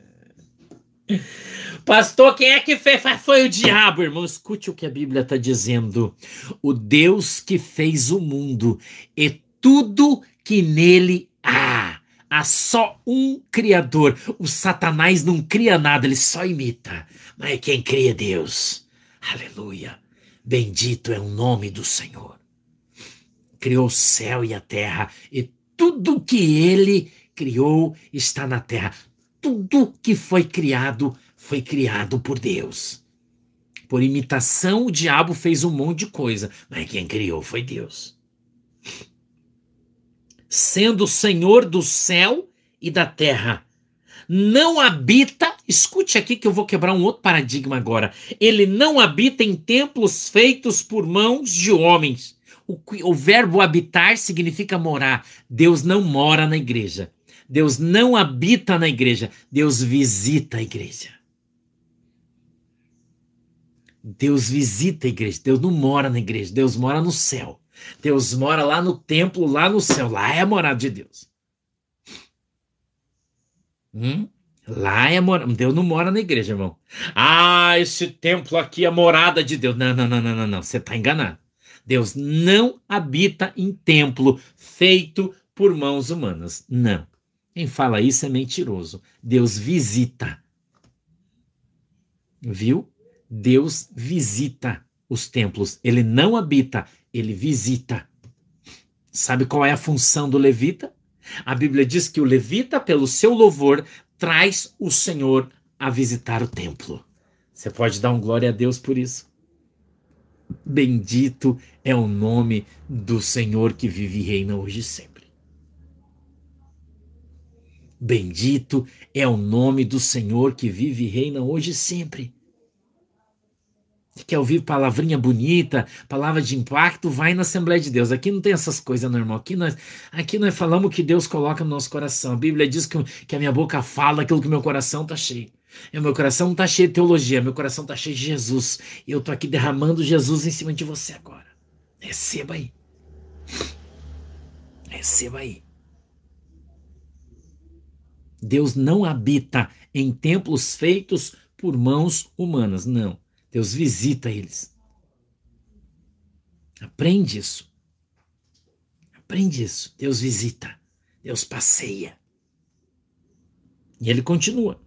Pastor, quem é que fez? Foi o diabo, irmão. Escute o que a Bíblia está dizendo. O Deus que fez o mundo e tudo que nele há. Há só um Criador. O Satanás não cria nada, ele só imita. Mas quem cria é Deus. Aleluia. Bendito é o nome do Senhor. Criou o céu e a terra, e tudo que ele criou está na terra. Tudo que foi criado foi criado por Deus. Por imitação, o diabo fez um monte de coisa, mas quem criou foi Deus. Sendo o Senhor do céu e da terra, não habita, escute aqui que eu vou quebrar um outro paradigma agora. Ele não habita em templos feitos por mãos de homens. O, o verbo habitar significa morar. Deus não mora na igreja. Deus não habita na igreja. Deus visita a igreja. Deus visita a igreja. Deus não mora na igreja. Deus mora no céu. Deus mora lá no templo, lá no céu. Lá é a morada de Deus. Hum? Lá é a morada. Deus não mora na igreja, irmão. Ah, esse templo aqui é a morada de Deus. Não, não, não, não, não, não. Você está enganado. Deus não habita em templo feito por mãos humanas. Não. Quem fala isso é mentiroso. Deus visita. Viu? Deus visita os templos. Ele não habita, ele visita. Sabe qual é a função do levita? A Bíblia diz que o levita, pelo seu louvor, traz o Senhor a visitar o templo. Você pode dar um glória a Deus por isso? Bendito é o nome do Senhor que vive e reina hoje e sempre. Bendito é o nome do Senhor que vive e reina hoje e sempre quer ouvir palavrinha bonita, palavra de impacto, vai na Assembleia de Deus. Aqui não tem essas coisas, normal. Aqui nós, aqui nós falamos o que Deus coloca no nosso coração. A Bíblia diz que, que a minha boca fala aquilo que meu coração está cheio. E meu coração não está cheio de teologia, meu coração está cheio de Jesus. E eu estou aqui derramando Jesus em cima de você agora. Receba aí. Receba aí. Deus não habita em templos feitos por mãos humanas, não. Deus visita eles. Aprende isso. Aprende isso. Deus visita. Deus passeia. E ele continua.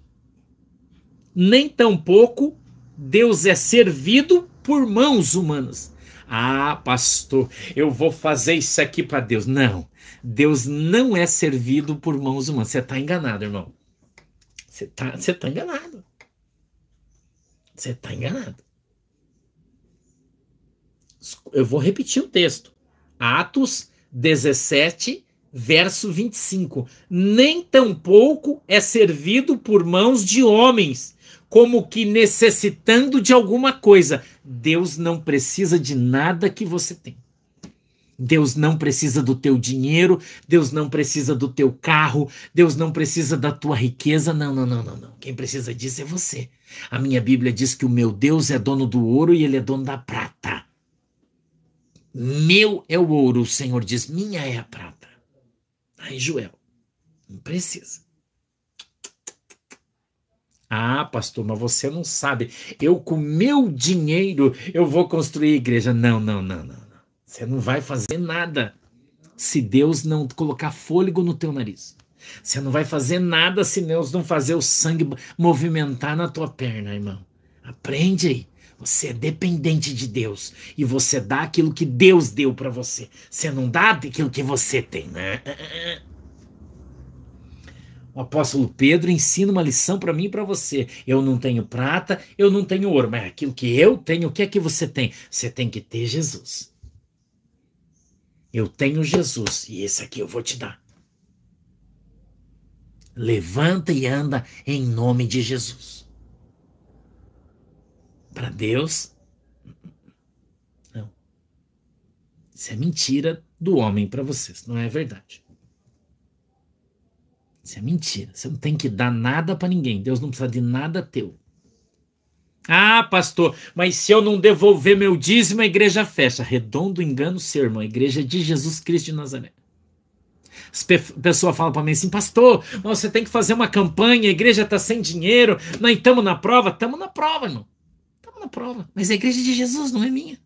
Nem tampouco Deus é servido por mãos humanas. Ah, pastor, eu vou fazer isso aqui para Deus. Não. Deus não é servido por mãos humanas. Você está enganado, irmão. Você está você tá enganado. Você está enganado. Eu vou repetir o texto. Atos 17, verso 25. Nem tampouco é servido por mãos de homens, como que necessitando de alguma coisa. Deus não precisa de nada que você tem. Deus não precisa do teu dinheiro, Deus não precisa do teu carro, Deus não precisa da tua riqueza. Não, não, não, não, não. Quem precisa disso é você. A minha Bíblia diz que o meu Deus é dono do ouro e ele é dono da prata. Meu é o ouro, o Senhor diz, minha é a prata. Aí, Joel, não precisa. Ah, pastor, mas você não sabe. Eu, com meu dinheiro, eu vou construir igreja. Não, não, não, não. Você não vai fazer nada se Deus não colocar fôlego no teu nariz. Você não vai fazer nada se Deus não fazer o sangue movimentar na tua perna, irmão. Aprende aí. Você é dependente de Deus e você dá aquilo que Deus deu para você. Você não dá aquilo que você tem, né? O apóstolo Pedro ensina uma lição para mim e para você. Eu não tenho prata, eu não tenho ouro, mas aquilo que eu tenho, o que é que você tem? Você tem que ter Jesus. Eu tenho Jesus e esse aqui eu vou te dar. Levanta e anda em nome de Jesus. Para Deus, não. Isso é mentira do homem para vocês, não é verdade. Isso é mentira. Você não tem que dar nada para ninguém. Deus não precisa de nada teu. Ah, pastor, mas se eu não devolver meu dízimo, a igreja fecha. Redondo engano seu, irmão. A igreja de Jesus Cristo de Nazaré. As pe pessoas falam para mim assim, pastor, você tem que fazer uma campanha, a igreja está sem dinheiro, nós estamos na prova. Estamos na prova, irmão. Estamos na prova. Mas a igreja de Jesus, não é minha.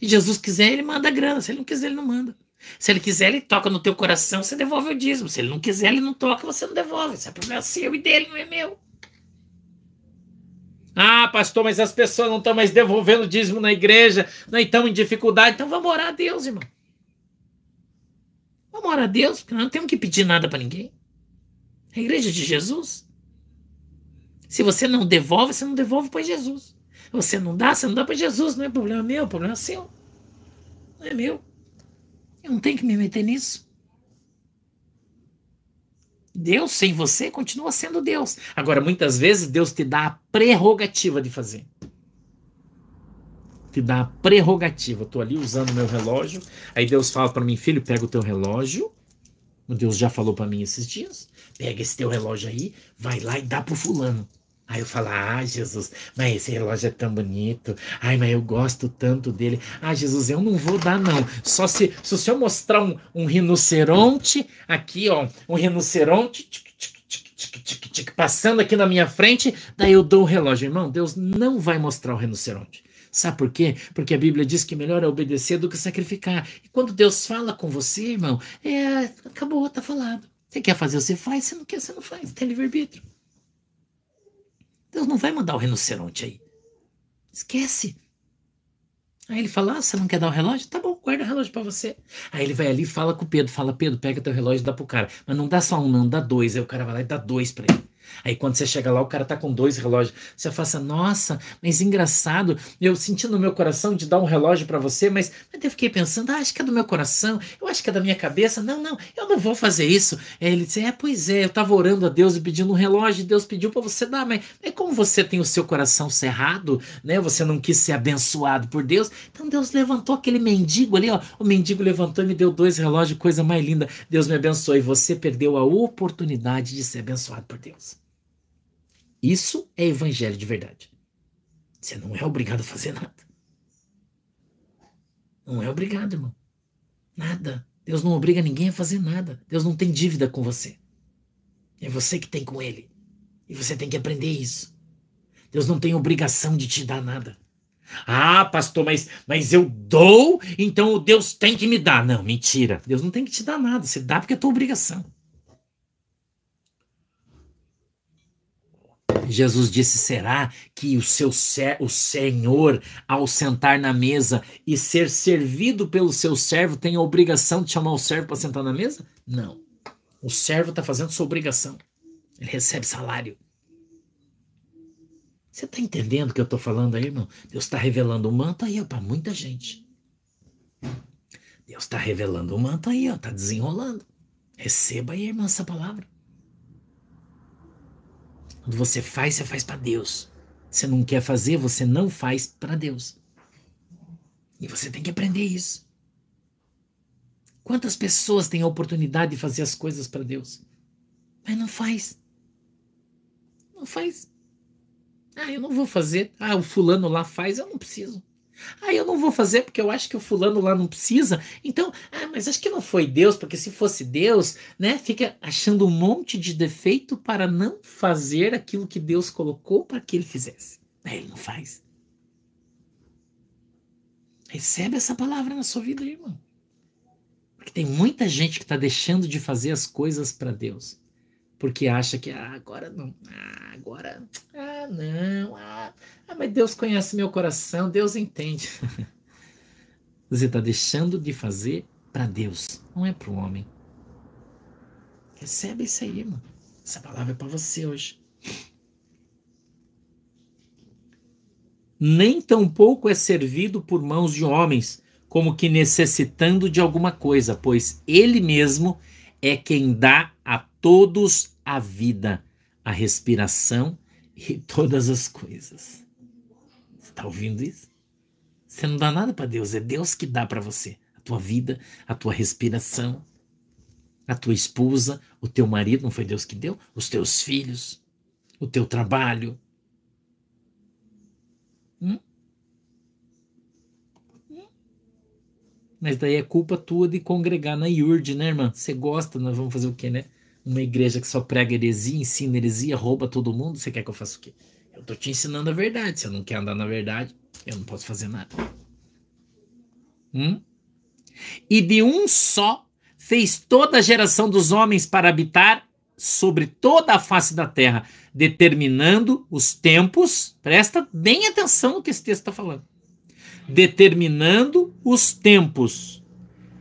Se Jesus quiser, ele manda grana. Se ele não quiser, ele não manda. Se ele quiser, ele toca no teu coração, você devolve o dízimo. Se ele não quiser, ele não toca, você não devolve. Isso é problema seu e dele, não é meu. Ah, pastor, mas as pessoas não estão mais devolvendo dízimo na igreja, não estão em dificuldade. Então vamos orar a Deus, irmão. Vamos orar a Deus, porque nós não temos que pedir nada para ninguém. A igreja de Jesus. Se você não devolve, você não devolve para Jesus. Você não dá, você não dá para Jesus. Não é problema meu, é problema seu. Não é meu. Eu não tenho que me meter nisso. Deus sem você continua sendo Deus. Agora, muitas vezes, Deus te dá a prerrogativa de fazer. Te dá a prerrogativa. Estou ali usando meu relógio. Aí Deus fala para mim, filho, pega o teu relógio. Deus já falou para mim esses dias. Pega esse teu relógio aí, vai lá e dá pro fulano. Aí eu falo, ah, Jesus, mas esse relógio é tão bonito. Ai, mas eu gosto tanto dele. Ah, Jesus, eu não vou dar, não. Só se, se o senhor mostrar um, um rinoceronte aqui, ó, um rinoceronte tic, tic, tic, passando aqui na minha frente, daí eu dou o relógio. Irmão, Deus não vai mostrar o rinoceronte. Sabe por quê? Porque a Bíblia diz que melhor é obedecer do que sacrificar. E quando Deus fala com você, irmão, é, acabou, tá falado. Você quer fazer, você faz. Você não quer, você não faz. Tem livre-arbítrio. Deus não vai mandar o rinoceronte aí. Esquece. Aí ele fala: ah, você não quer dar o relógio? Tá bom, guarda o relógio para você. Aí ele vai ali e fala com o Pedro: fala, Pedro, pega teu relógio e dá pro cara. Mas não dá só um, não, dá dois. Aí o cara vai lá e dá dois para ele. Aí quando você chega lá, o cara tá com dois relógios. Você fala assim, nossa, mas engraçado. Eu senti no meu coração de dar um relógio para você, mas, mas eu fiquei pensando, ah, acho que é do meu coração, eu acho que é da minha cabeça. Não, não, eu não vou fazer isso. Aí ele disse, é, pois é, eu tava orando a Deus e pedindo um relógio, Deus pediu para você dar, mas é como você tem o seu coração cerrado, né? Você não quis ser abençoado por Deus. Então Deus levantou aquele mendigo ali, ó. O mendigo levantou e me deu dois relógios, coisa mais linda. Deus me abençoe. Você perdeu a oportunidade de ser abençoado por Deus. Isso é evangelho de verdade. Você não é obrigado a fazer nada. Não é obrigado, irmão. Nada. Deus não obriga ninguém a fazer nada. Deus não tem dívida com você. É você que tem com ele. E você tem que aprender isso. Deus não tem obrigação de te dar nada. Ah, pastor, mas, mas eu dou, então Deus tem que me dar. Não, mentira. Deus não tem que te dar nada. Você dá porque é tua obrigação. Jesus disse: será que o seu o Senhor, ao sentar na mesa e ser servido pelo seu servo, tem a obrigação de chamar o servo para sentar na mesa? Não. O servo está fazendo sua obrigação. Ele recebe salário. Você está entendendo o que eu estou falando aí, irmão? Deus está revelando o manto aí para muita gente. Deus está revelando o manto aí, ó, está desenrolando. Receba aí, irmão, essa palavra. Quando você faz, você faz para Deus. Você não quer fazer, você não faz para Deus. E você tem que aprender isso. Quantas pessoas têm a oportunidade de fazer as coisas para Deus, mas não faz? Não faz. Ah, eu não vou fazer. Ah, o fulano lá faz, eu não preciso. Ah, eu não vou fazer porque eu acho que o fulano lá não precisa. Então, ah, mas acho que não foi Deus, porque se fosse Deus, né, fica achando um monte de defeito para não fazer aquilo que Deus colocou para que ele fizesse. Aí ele não faz. Recebe essa palavra na sua vida, irmão. Porque tem muita gente que está deixando de fazer as coisas para Deus porque acha que ah, agora não, ah, agora, ah, não, ah, ah, mas Deus conhece meu coração, Deus entende. (laughs) Você está deixando de fazer para Deus, não é para o homem. Recebe isso aí, mano. Essa palavra é para você hoje. Nem tampouco é servido por mãos de homens, como que necessitando de alguma coisa, pois ele mesmo é quem dá a todos a vida, a respiração e todas as coisas. Você está ouvindo isso? Você não dá nada para Deus, é Deus que dá para você a tua vida, a tua respiração, a tua esposa, o teu marido, não foi Deus que deu? Os teus filhos, o teu trabalho. Hum? Hum? Mas daí é culpa tua de congregar na IURD, né, irmã? Você gosta, nós vamos fazer o quê, né? Uma igreja que só prega heresia, ensina heresia, rouba todo mundo, você quer que eu faça o quê? Eu tô te ensinando a verdade. Se eu não quer andar na verdade, eu não posso fazer nada. Hum? E de um só fez toda a geração dos homens para habitar sobre toda a face da terra, determinando os tempos. Presta bem atenção no que esse texto está falando. Determinando os tempos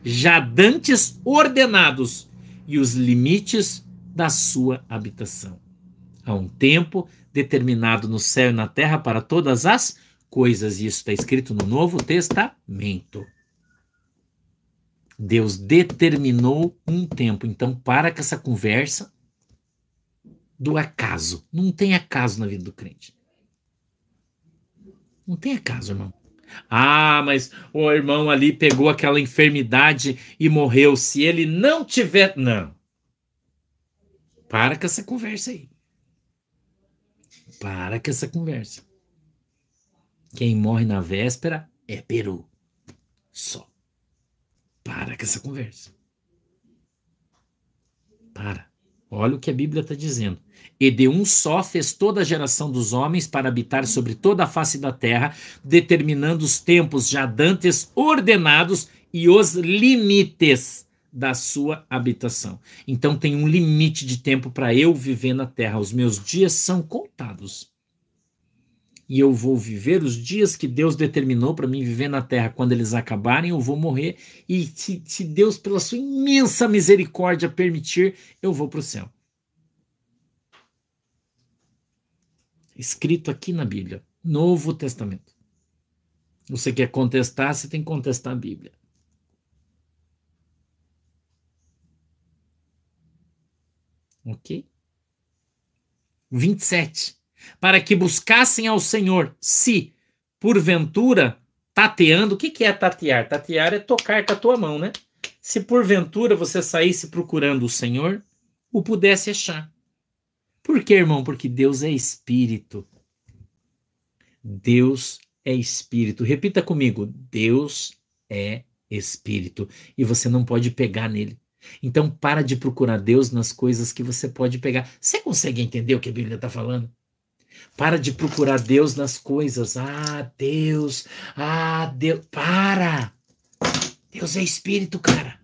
já dantes ordenados e os limites da sua habitação. Há um tempo determinado no céu e na terra para todas as coisas, e isso está escrito no Novo Testamento. Deus determinou um tempo. Então, para com essa conversa do acaso. Não tem acaso na vida do crente. Não tem acaso, irmão. Ah, mas o irmão ali pegou aquela enfermidade e morreu. Se ele não tiver. Não. Para com essa conversa aí. Para com essa conversa. Quem morre na véspera é Peru. Só. Para com essa conversa. Para. Olha o que a Bíblia está dizendo. E de um só fez toda a geração dos homens para habitar sobre toda a face da terra, determinando os tempos já dantes ordenados e os limites da sua habitação. Então tem um limite de tempo para eu viver na terra. Os meus dias são contados. E eu vou viver os dias que Deus determinou para mim viver na terra. Quando eles acabarem, eu vou morrer. E se, se Deus, pela sua imensa misericórdia, permitir, eu vou para o céu. Escrito aqui na Bíblia, Novo Testamento. Você quer contestar, você tem que contestar a Bíblia. Ok? 27. Para que buscassem ao Senhor, se, porventura, tateando, o que, é tatear? Tatear é tocar com a tua mão, né? Se porventura você saísse procurando o Senhor, o pudesse achar. Por quê, irmão? Porque Deus é espírito. Deus é espírito. Repita comigo: Deus é espírito. E você não pode pegar nele. Então, para de procurar Deus nas coisas que você pode pegar. Você consegue entender o que a Bíblia está falando? Para de procurar Deus nas coisas. Ah, Deus. Ah, Deus. Para. Deus é espírito, cara.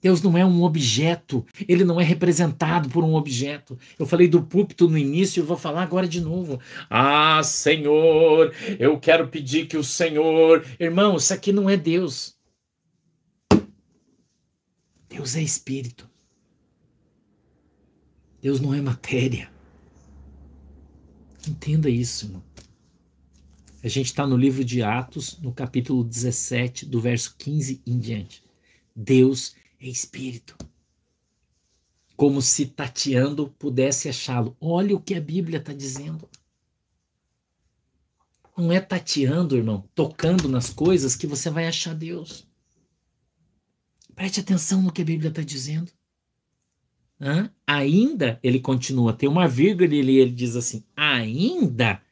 Deus não é um objeto, ele não é representado por um objeto. Eu falei do púlpito no início e vou falar agora de novo. Ah, Senhor, eu quero pedir que o Senhor. Irmão, isso aqui não é Deus. Deus é espírito. Deus não é matéria. Entenda isso, irmão. A gente está no livro de Atos, no capítulo 17, do verso 15 em diante. Deus é espírito. Como se tateando pudesse achá-lo. Olha o que a Bíblia está dizendo. Não é tateando, irmão, tocando nas coisas que você vai achar Deus. Preste atenção no que a Bíblia está dizendo. Hã? Ainda, ele continua, tem uma vírgula e ele, ele diz assim: ainda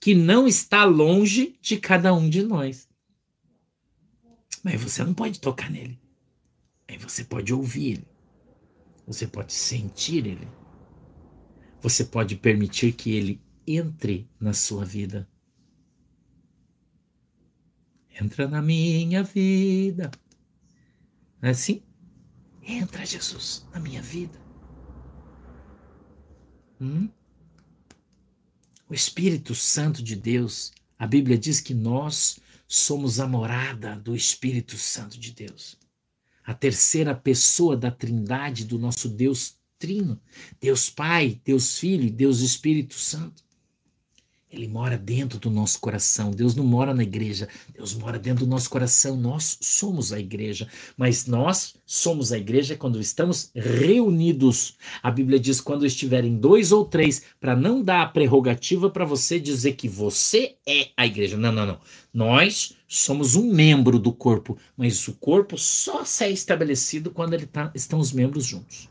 que não está longe de cada um de nós. Mas você não pode tocar nele. Aí você pode ouvir ele. Você pode sentir ele. Você pode permitir que ele entre na sua vida. Entra na minha vida. Não é assim? Entra, Jesus, na minha vida. Hum? O Espírito Santo de Deus, a Bíblia diz que nós somos a morada do Espírito Santo de Deus a terceira pessoa da Trindade do nosso Deus Trino, Deus Pai, Deus Filho Deus Espírito Santo. Ele mora dentro do nosso coração. Deus não mora na igreja, Deus mora dentro do nosso coração. Nós somos a igreja, mas nós somos a igreja quando estamos reunidos. A Bíblia diz quando estiverem dois ou três, para não dar a prerrogativa para você dizer que você é a igreja. Não, não, não. Nós somos um membro do corpo, mas o corpo só se é estabelecido quando ele tá, estão os membros juntos.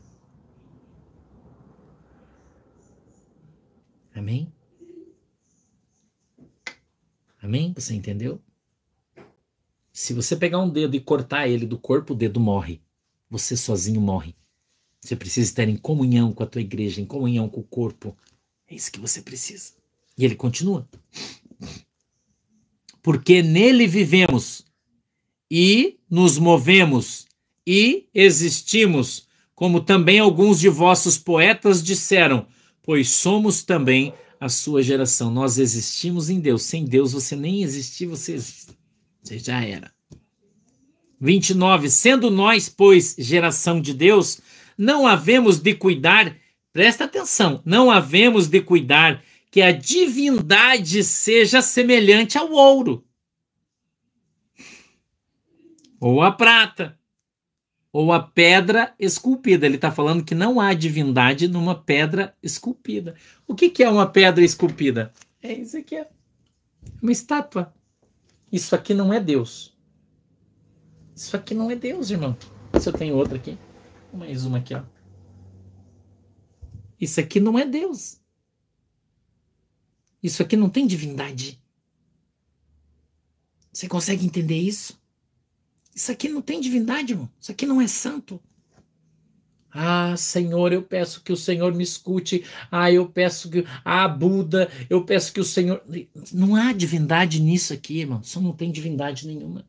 Amém? Amém? Você entendeu? Se você pegar um dedo e cortar ele do corpo, o dedo morre. Você sozinho morre. Você precisa estar em comunhão com a tua igreja, em comunhão com o corpo. É isso que você precisa. E ele continua. Porque nele vivemos e nos movemos e existimos, como também alguns de vossos poetas disseram, pois somos também a sua geração. Nós existimos em Deus. Sem Deus você nem existir, você. Você já era. 29. Sendo nós, pois, geração de Deus, não havemos de cuidar, presta atenção, não havemos de cuidar que a divindade seja semelhante ao ouro, ou a prata, ou a pedra esculpida. Ele está falando que não há divindade numa pedra esculpida. O que, que é uma pedra esculpida? É isso aqui, é uma estátua. Isso aqui não é Deus. Isso aqui não é Deus, irmão. Se eu tenho outra aqui, mais uma aqui, ó. Isso aqui não é Deus. Isso aqui não tem divindade. Você consegue entender isso? Isso aqui não tem divindade, irmão. Isso aqui não é santo. Ah, Senhor, eu peço que o Senhor me escute. Ah, eu peço que. Ah, Buda, eu peço que o Senhor. Não há divindade nisso aqui, irmão. Só não tem divindade nenhuma.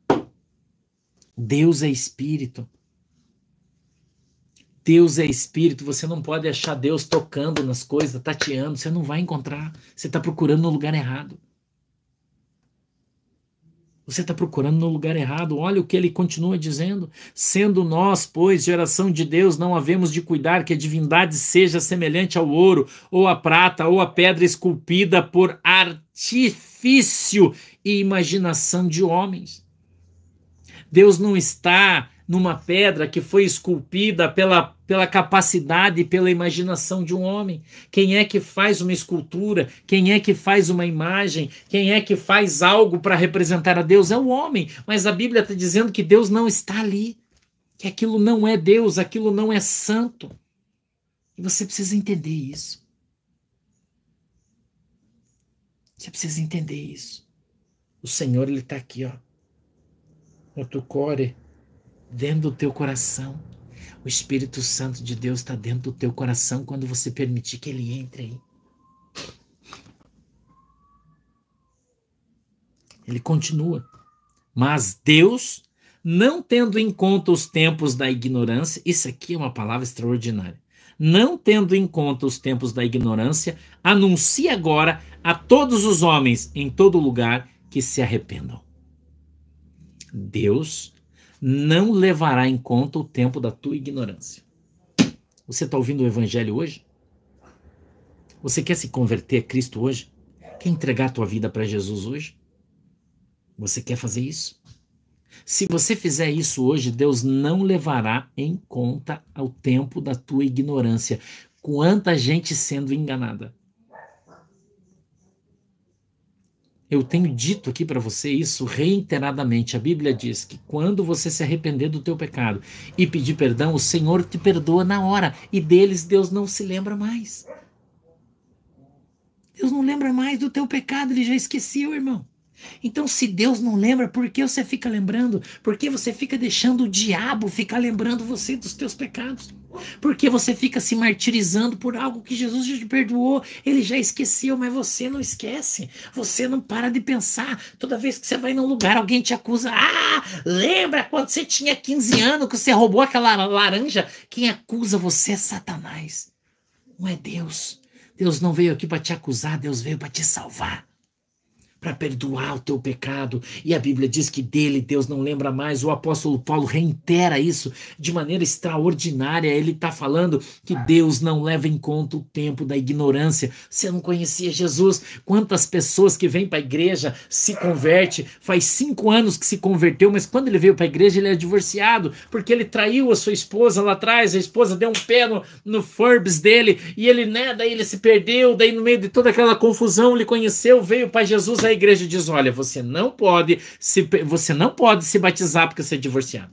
Deus é espírito. Deus é espírito. Você não pode achar Deus tocando nas coisas, tateando. Você não vai encontrar. Você está procurando no lugar errado. Você está procurando no lugar errado. Olha o que ele continua dizendo. Sendo nós, pois, geração de Deus, não havemos de cuidar que a divindade seja semelhante ao ouro, ou a prata, ou a pedra esculpida por artifício e imaginação de homens. Deus não está numa pedra que foi esculpida pela, pela capacidade e pela imaginação de um homem. Quem é que faz uma escultura? Quem é que faz uma imagem? Quem é que faz algo para representar a Deus? É o homem. Mas a Bíblia está dizendo que Deus não está ali. Que aquilo não é Deus, aquilo não é santo. E você precisa entender isso. Você precisa entender isso. O Senhor, Ele está aqui, ó. No teu core dentro do teu coração. O Espírito Santo de Deus está dentro do teu coração quando você permitir que ele entre aí. Ele continua. Mas Deus, não tendo em conta os tempos da ignorância, isso aqui é uma palavra extraordinária. Não tendo em conta os tempos da ignorância, anuncia agora a todos os homens em todo lugar que se arrependam. Deus não levará em conta o tempo da tua ignorância. Você está ouvindo o Evangelho hoje? Você quer se converter a Cristo hoje? Quer entregar a tua vida para Jesus hoje? Você quer fazer isso? Se você fizer isso hoje, Deus não levará em conta o tempo da tua ignorância. Quanta gente sendo enganada. Eu tenho dito aqui para você isso reiteradamente. A Bíblia diz que quando você se arrepender do teu pecado e pedir perdão, o Senhor te perdoa na hora e deles Deus não se lembra mais. Deus não lembra mais do teu pecado, ele já esqueceu, irmão. Então, se Deus não lembra, por que você fica lembrando? Por que você fica deixando o diabo ficar lembrando você dos teus pecados? Por que você fica se martirizando por algo que Jesus já te perdoou? Ele já esqueceu, mas você não esquece. Você não para de pensar. Toda vez que você vai num lugar, alguém te acusa. Ah, lembra quando você tinha 15 anos que você roubou aquela laranja? Quem acusa você é Satanás. Não é Deus. Deus não veio aqui para te acusar, Deus veio para te salvar para perdoar o teu pecado. E a Bíblia diz que dele Deus não lembra mais. O apóstolo Paulo reitera isso de maneira extraordinária. Ele está falando que Deus não leva em conta o tempo da ignorância. Você não conhecia Jesus? Quantas pessoas que vêm para a igreja se converte? Faz cinco anos que se converteu, mas quando ele veio para a igreja ele é divorciado porque ele traiu a sua esposa lá atrás. A esposa deu um pé no, no Forbes dele e ele, né? Daí ele se perdeu. Daí no meio de toda aquela confusão ele conheceu, veio para Jesus aí igreja diz: olha, você não pode se, você não pode se batizar porque você é divorciado.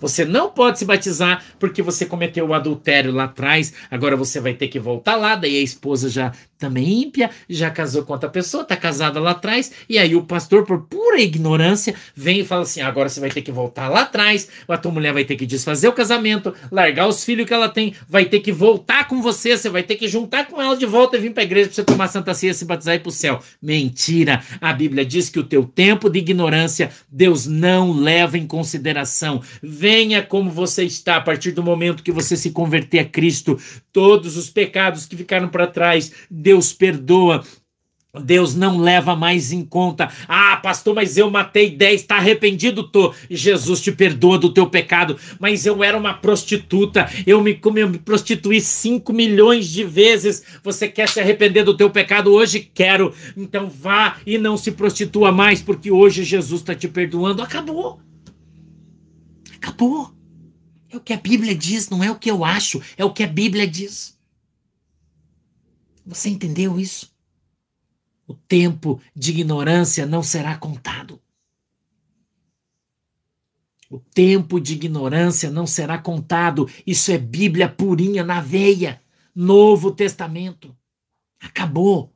Você não pode se batizar porque você cometeu o adultério lá atrás. Agora você vai ter que voltar lá. Daí a esposa já também ímpia, já casou com outra pessoa, tá casada lá atrás, e aí o pastor, por pura ignorância, vem e fala assim: agora você vai ter que voltar lá atrás, a tua mulher vai ter que desfazer o casamento, largar os filhos que ela tem, vai ter que voltar com você, você vai ter que juntar com ela de volta e vir pra igreja pra você tomar Santa Ceia, se batizar e ir pro céu. Mentira! A Bíblia diz que o teu tempo de ignorância, Deus não leva em consideração. Venha como você está, a partir do momento que você se converter a Cristo, todos os pecados que ficaram para trás, Deus Deus perdoa. Deus não leva mais em conta. Ah, pastor, mas eu matei 10, está arrependido? Tô. Jesus te perdoa do teu pecado. Mas eu era uma prostituta, eu me, eu me prostituí 5 milhões de vezes. Você quer se arrepender do teu pecado? Hoje quero. Então vá e não se prostitua mais, porque hoje Jesus está te perdoando. Acabou. Acabou. É o que a Bíblia diz, não é o que eu acho, é o que a Bíblia diz. Você entendeu isso? O tempo de ignorância não será contado. O tempo de ignorância não será contado. Isso é Bíblia purinha na veia. Novo Testamento. Acabou.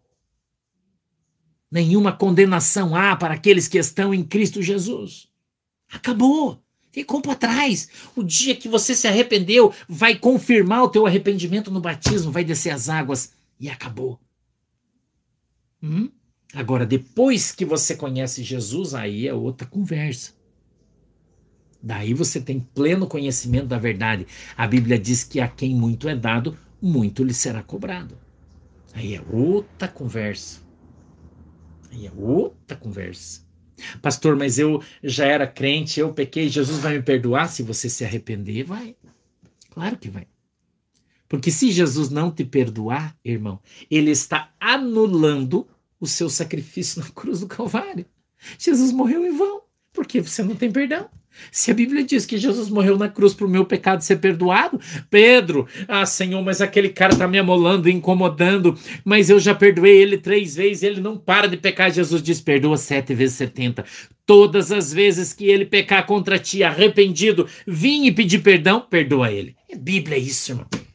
Nenhuma condenação há para aqueles que estão em Cristo Jesus. Acabou. Ficou para trás. O dia que você se arrependeu, vai confirmar o teu arrependimento no batismo, vai descer as águas e acabou. Hum? Agora, depois que você conhece Jesus, aí é outra conversa. Daí você tem pleno conhecimento da verdade. A Bíblia diz que a quem muito é dado, muito lhe será cobrado. Aí é outra conversa. Aí é outra conversa. Pastor, mas eu já era crente, eu pequei, Jesus vai me perdoar se você se arrepender? Vai. Claro que vai. Porque se Jesus não te perdoar, irmão, ele está anulando o seu sacrifício na (laughs) cruz do Calvário. Jesus morreu em vão, porque você não tem perdão. Se a Bíblia diz que Jesus morreu na cruz para o meu pecado ser perdoado, Pedro, ah Senhor, mas aquele cara está me amolando, incomodando, mas eu já perdoei ele três vezes, ele não para de pecar. Jesus diz: perdoa sete vezes setenta. Todas as vezes que ele pecar contra ti, arrependido, vim e pedir perdão, perdoa ele. É Bíblia isso, irmão.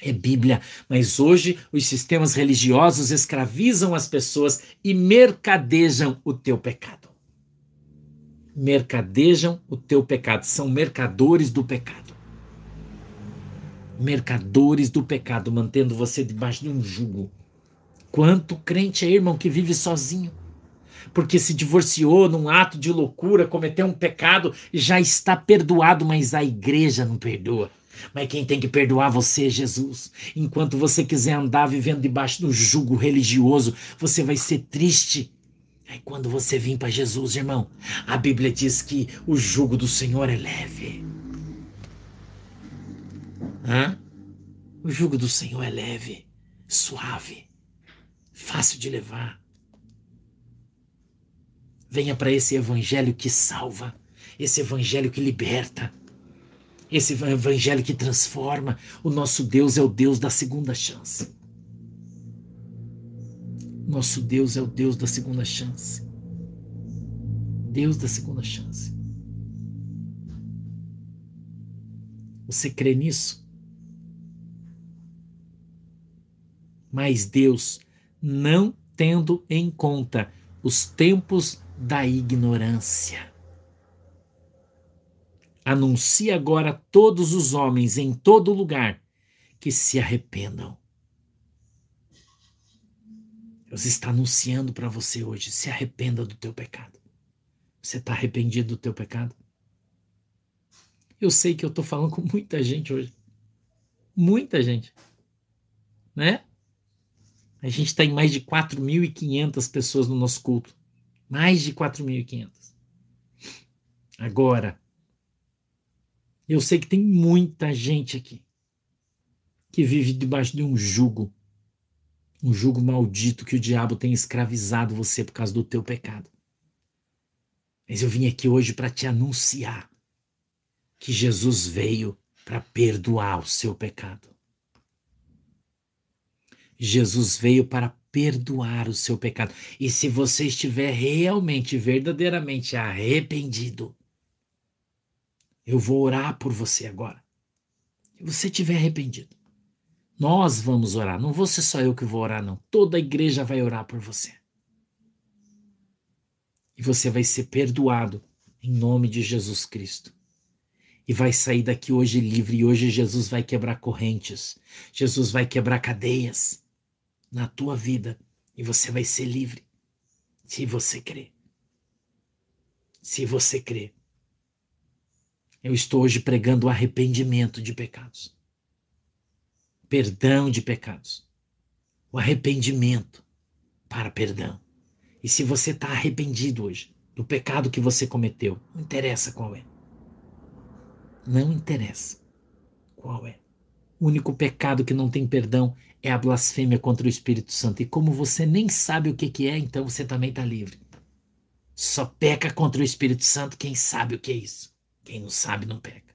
É Bíblia, mas hoje os sistemas religiosos escravizam as pessoas e mercadejam o teu pecado. mercadejam o teu pecado, são mercadores do pecado. Mercadores do pecado, mantendo você debaixo de um jugo. Quanto crente é, irmão, que vive sozinho? Porque se divorciou num ato de loucura, cometeu um pecado, já está perdoado, mas a igreja não perdoa. Mas quem tem que perdoar você é Jesus. Enquanto você quiser andar vivendo debaixo do jugo religioso, você vai ser triste. Aí quando você vir para Jesus, irmão, a Bíblia diz que o jugo do Senhor é leve. Hã? O jugo do Senhor é leve, suave, fácil de levar. Venha para esse evangelho que salva, esse evangelho que liberta, esse evangelho que transforma. O nosso Deus é o Deus da segunda chance. Nosso Deus é o Deus da segunda chance. Deus da segunda chance. Você crê nisso? Mas Deus, não tendo em conta os tempos da ignorância, anuncia agora a todos os homens em todo lugar que se arrependam. Deus está anunciando para você hoje: se arrependa do teu pecado. Você está arrependido do teu pecado? Eu sei que eu estou falando com muita gente hoje. Muita gente. Né? A gente está em mais de 4.500 pessoas no nosso culto. Mais de 4.500. Agora, eu sei que tem muita gente aqui que vive debaixo de um jugo, um jugo maldito que o diabo tem escravizado você por causa do teu pecado. Mas eu vim aqui hoje para te anunciar que Jesus veio para perdoar o seu pecado. Jesus veio para perdoar o seu pecado. E se você estiver realmente, verdadeiramente arrependido, eu vou orar por você agora. Se você estiver arrependido, nós vamos orar. Não vou ser só eu que vou orar, não. Toda a igreja vai orar por você. E você vai ser perdoado em nome de Jesus Cristo. E vai sair daqui hoje livre. E hoje Jesus vai quebrar correntes. Jesus vai quebrar cadeias na tua vida. E você vai ser livre. Se você crer. Se você crer. Eu estou hoje pregando o arrependimento de pecados. Perdão de pecados. O arrependimento para perdão. E se você está arrependido hoje do pecado que você cometeu, não interessa qual é. Não interessa qual é. O único pecado que não tem perdão é a blasfêmia contra o Espírito Santo. E como você nem sabe o que, que é, então você também está livre. Só peca contra o Espírito Santo quem sabe o que é isso. Quem não sabe, não peca.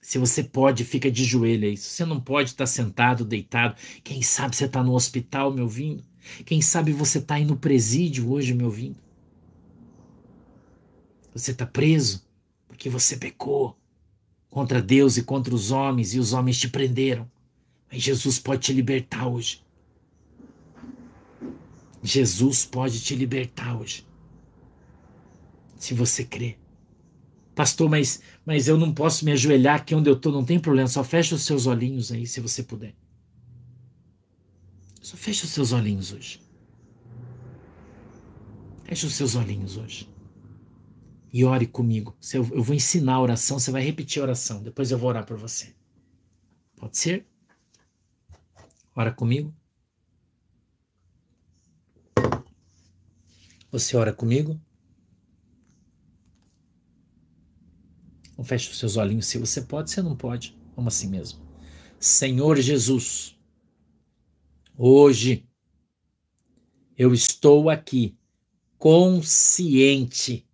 Se você pode, fica de joelho aí. Se você não pode estar tá sentado, deitado, quem sabe você está no hospital me ouvindo? Quem sabe você está aí no presídio hoje me ouvindo? Você está preso porque você pecou contra Deus e contra os homens e os homens te prenderam. Mas Jesus pode te libertar hoje. Jesus pode te libertar hoje. Se você crer. Pastor, mas, mas eu não posso me ajoelhar aqui onde eu estou, não tem problema, só fecha os seus olhinhos aí, se você puder. Só fecha os seus olhinhos hoje. Fecha os seus olhinhos hoje. E ore comigo. Eu vou ensinar a oração, você vai repetir a oração, depois eu vou orar por você. Pode ser? Ora comigo. Você ora comigo? Não feche os seus olhinhos se você pode, se não pode. Vamos assim mesmo. Senhor Jesus, hoje eu estou aqui consciente,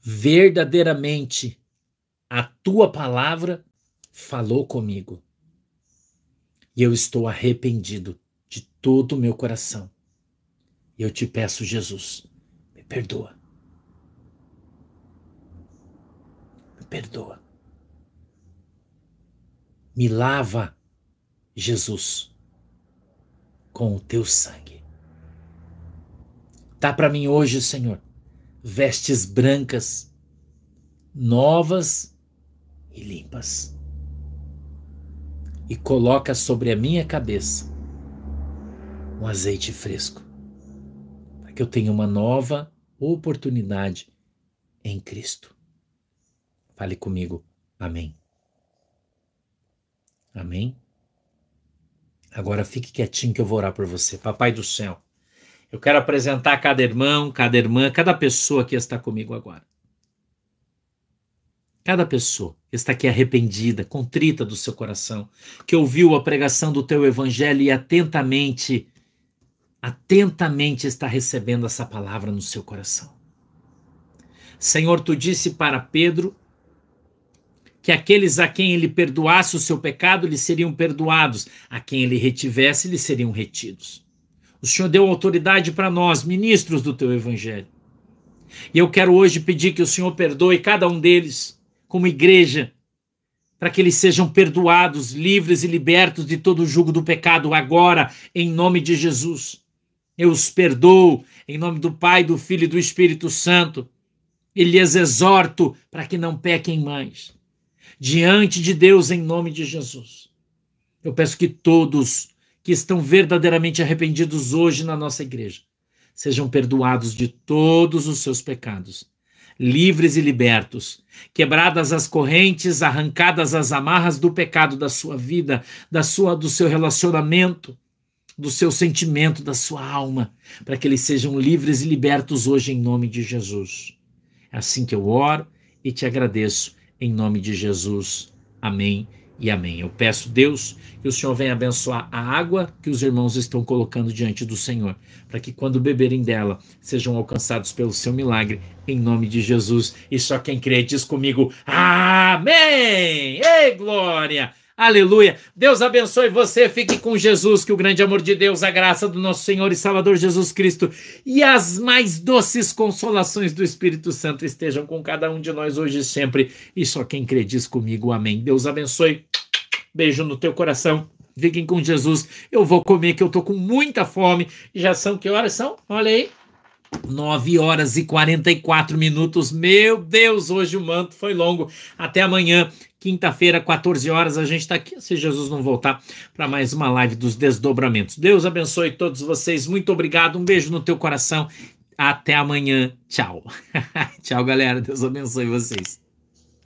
verdadeiramente, a tua palavra falou comigo. E eu estou arrependido de todo o meu coração. E eu te peço, Jesus, me perdoa. Perdoa. Me lava, Jesus, com o teu sangue. Dá para mim hoje, Senhor, vestes brancas, novas e limpas. E coloca sobre a minha cabeça um azeite fresco, para que eu tenha uma nova oportunidade em Cristo. Fale comigo. Amém. Amém. Agora fique quietinho que eu vou orar por você. Papai do céu, eu quero apresentar cada irmão, cada irmã, cada pessoa que está comigo agora. Cada pessoa que está aqui arrependida, contrita do seu coração, que ouviu a pregação do teu evangelho e atentamente, atentamente está recebendo essa palavra no seu coração. Senhor, tu disse para Pedro que aqueles a quem ele perdoasse o seu pecado lhe seriam perdoados, a quem ele retivesse lhe seriam retidos. O Senhor deu autoridade para nós, ministros do teu evangelho. E eu quero hoje pedir que o Senhor perdoe cada um deles, como igreja, para que eles sejam perdoados, livres e libertos de todo o jugo do pecado agora, em nome de Jesus. Eu os perdoo em nome do Pai, do Filho e do Espírito Santo. E lhes exorto para que não pequem mais diante de Deus em nome de Jesus. Eu peço que todos que estão verdadeiramente arrependidos hoje na nossa igreja sejam perdoados de todos os seus pecados, livres e libertos, quebradas as correntes, arrancadas as amarras do pecado da sua vida, da sua do seu relacionamento, do seu sentimento, da sua alma, para que eles sejam livres e libertos hoje em nome de Jesus. É assim que eu oro e te agradeço em nome de Jesus. Amém e amém. Eu peço, Deus, que o Senhor venha abençoar a água que os irmãos estão colocando diante do Senhor, para que quando beberem dela, sejam alcançados pelo seu milagre, em nome de Jesus. E só quem crê diz comigo: Amém! Ei, glória! Aleluia. Deus abençoe você. Fique com Jesus, que o grande amor de Deus, a graça do nosso Senhor e Salvador Jesus Cristo e as mais doces consolações do Espírito Santo estejam com cada um de nós hoje e sempre. E só quem crê diz comigo, amém. Deus abençoe. Beijo no teu coração. Fiquem com Jesus. Eu vou comer, que eu tô com muita fome. Já são que horas são? Olha aí. 9 horas e 44 minutos. Meu Deus, hoje o manto foi longo. Até amanhã. Quinta-feira, 14 horas, a gente está aqui, se Jesus não voltar, para mais uma live dos desdobramentos. Deus abençoe todos vocês. Muito obrigado. Um beijo no teu coração. Até amanhã. Tchau. (laughs) Tchau, galera. Deus abençoe vocês.